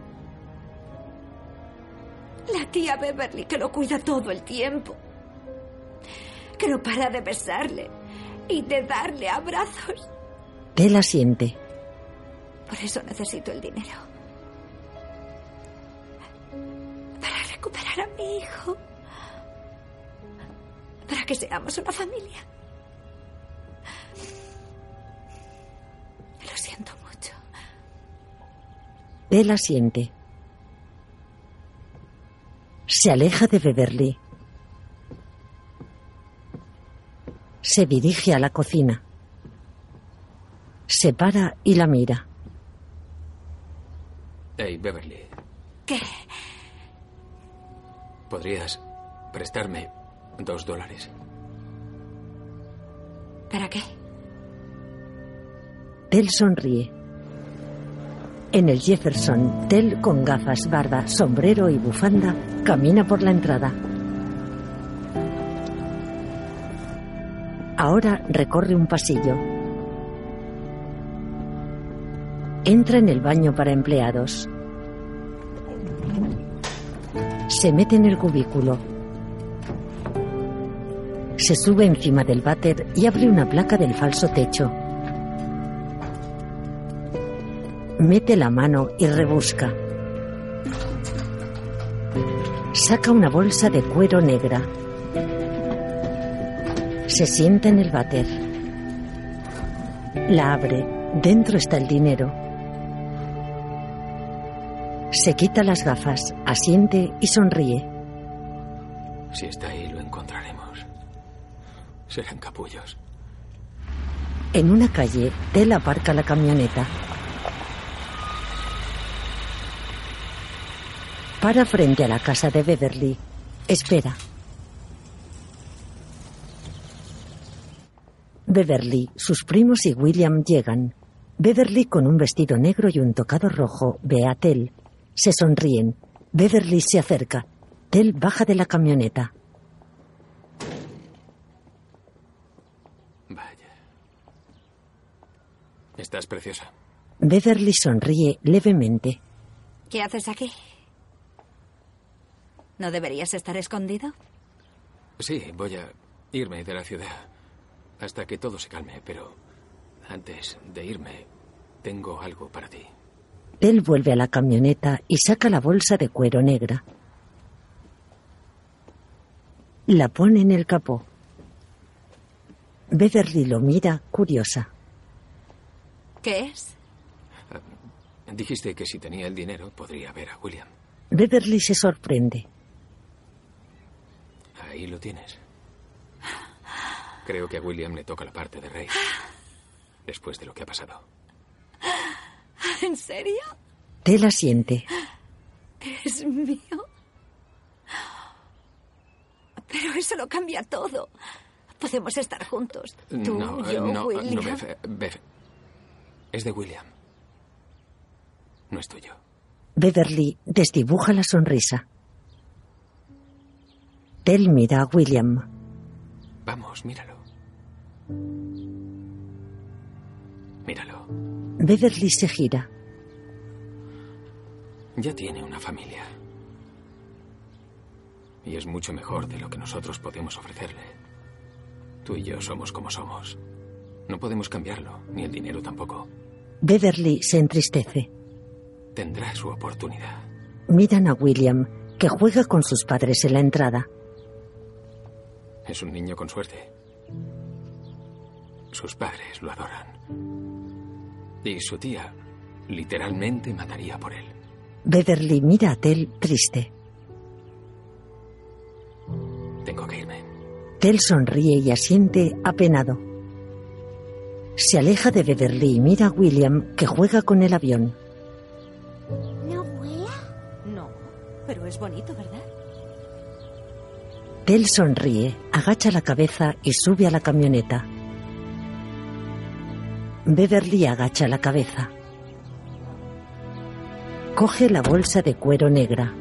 La tía Beverly que lo cuida todo el tiempo. Que no para de besarle y de darle abrazos.
Tel asiente.
Por eso necesito el dinero. Para recuperar a mi hijo. Para que seamos una familia. Lo siento mucho.
Tel asiente. Se aleja de Beverly. Se dirige a la cocina. Se para y la mira.
Hey, Beverly,
¿Qué?
¿podrías prestarme dos dólares?
¿Para qué?
Tel sonríe. En el Jefferson, Tel con gafas, barba, sombrero y bufanda camina por la entrada. Ahora recorre un pasillo. Entra en el baño para empleados. Se mete en el cubículo. Se sube encima del váter y abre una placa del falso techo. Mete la mano y rebusca. Saca una bolsa de cuero negra. Se sienta en el váter. La abre. Dentro está el dinero. Se quita las gafas, asiente y sonríe.
Si está ahí, lo encontraremos. Serán capullos.
En una calle, Tel aparca la camioneta. Para frente a la casa de Beverly. Espera. Beverly, sus primos y William llegan. Beverly con un vestido negro y un tocado rojo ve a Tel. Se sonríen. Beverly se acerca. Tel baja de la camioneta.
Estás preciosa.
Beverly sonríe levemente.
¿Qué haces aquí? ¿No deberías estar escondido?
Sí, voy a irme de la ciudad hasta que todo se calme, pero antes de irme, tengo algo para ti.
Tel vuelve a la camioneta y saca la bolsa de cuero negra. La pone en el capó. Beverly lo mira curiosa.
¿Qué es?
Dijiste que si tenía el dinero podría ver a William.
Beverly se sorprende.
Ahí lo tienes. Creo que a William le toca la parte de rey. Después de lo que ha pasado.
¿En serio?
Tel asiente.
¿Es mío? Pero eso lo cambia todo. Podemos estar juntos. Tú,
no,
yo,
no, no,
William.
Beth, Beth. Es de William. No es tuyo.
Beverly desdibuja la sonrisa. Tel mira a William.
Vamos, míralo. Míralo.
Beverly se gira.
Ya tiene una familia. Y es mucho mejor de lo que nosotros podemos ofrecerle. Tú y yo somos como somos. No podemos cambiarlo, ni el dinero tampoco.
Beverly se entristece.
Tendrá su oportunidad.
Miran a William, que juega con sus padres en la entrada.
Es un niño con suerte. Sus padres lo adoran. Y su tía literalmente mataría por él.
Beverly mira a Tel triste.
Tengo que irme.
Tel sonríe y asiente apenado. Se aleja de Beverly y mira a William, que juega con el avión.
¿No vuela?
No, pero es bonito, ¿verdad?
Tel sonríe, agacha la cabeza y sube a la camioneta. Beverly agacha la cabeza. Coge la bolsa de cuero negra.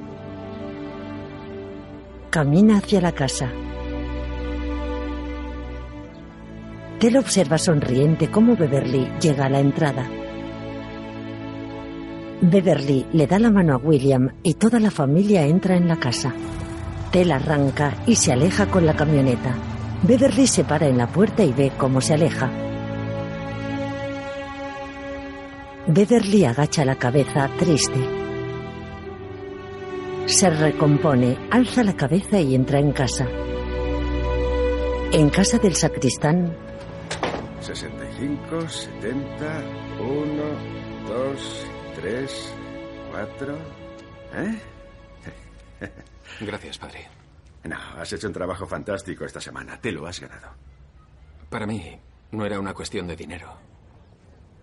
Camina hacia la casa. Tel observa sonriente cómo Beverly llega a la entrada. Beverly le da la mano a William y toda la familia entra en la casa. Tel arranca y se aleja con la camioneta. Beverly se para en la puerta y ve cómo se aleja. Beverly agacha la cabeza triste. Se recompone, alza la cabeza y entra en casa. En casa del sacristán,
65, 70, 1, 2, 3, 4. ¿Eh?
Gracias, padre.
No, has hecho un trabajo fantástico esta semana. Te lo has ganado.
Para mí no era una cuestión de dinero.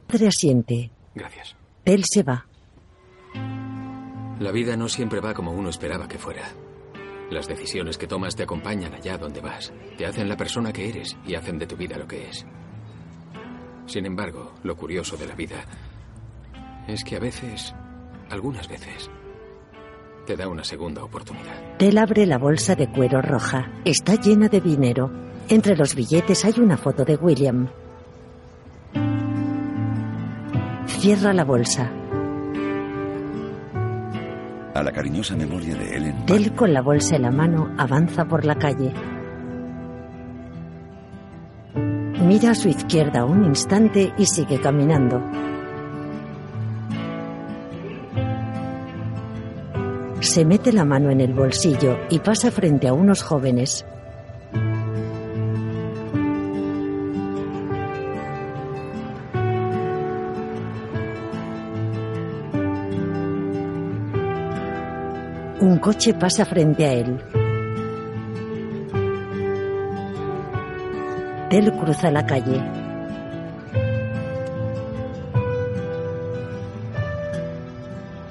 padre asiente.
Gracias.
Tel se va.
La vida no siempre va como uno esperaba que fuera. Las decisiones que tomas te acompañan allá donde vas, te hacen la persona que eres y hacen de tu vida lo que es. Sin embargo, lo curioso de la vida es que a veces, algunas veces, te da una segunda oportunidad.
Tel abre la bolsa de cuero roja. Está llena de dinero. Entre los billetes hay una foto de William. Cierra la bolsa.
A la cariñosa memoria de Ellen.
Tel con la bolsa en la mano avanza por la calle. Mira a su izquierda un instante y sigue caminando. Se mete la mano en el bolsillo y pasa frente a unos jóvenes. Coche pasa frente a él. Tel cruza la calle.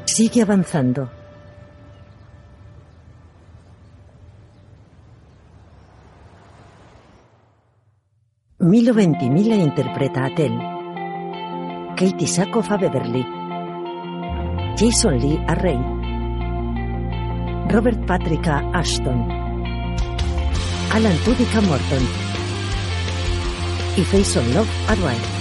Sigue avanzando. Milo Ventimiglia interpreta a Tel. Katie Sackhoff a Beverly. Jason Lee a Ray. Robert Patrick Ashton. Alan Tudyk Morton. Y Faison Love a Dwight.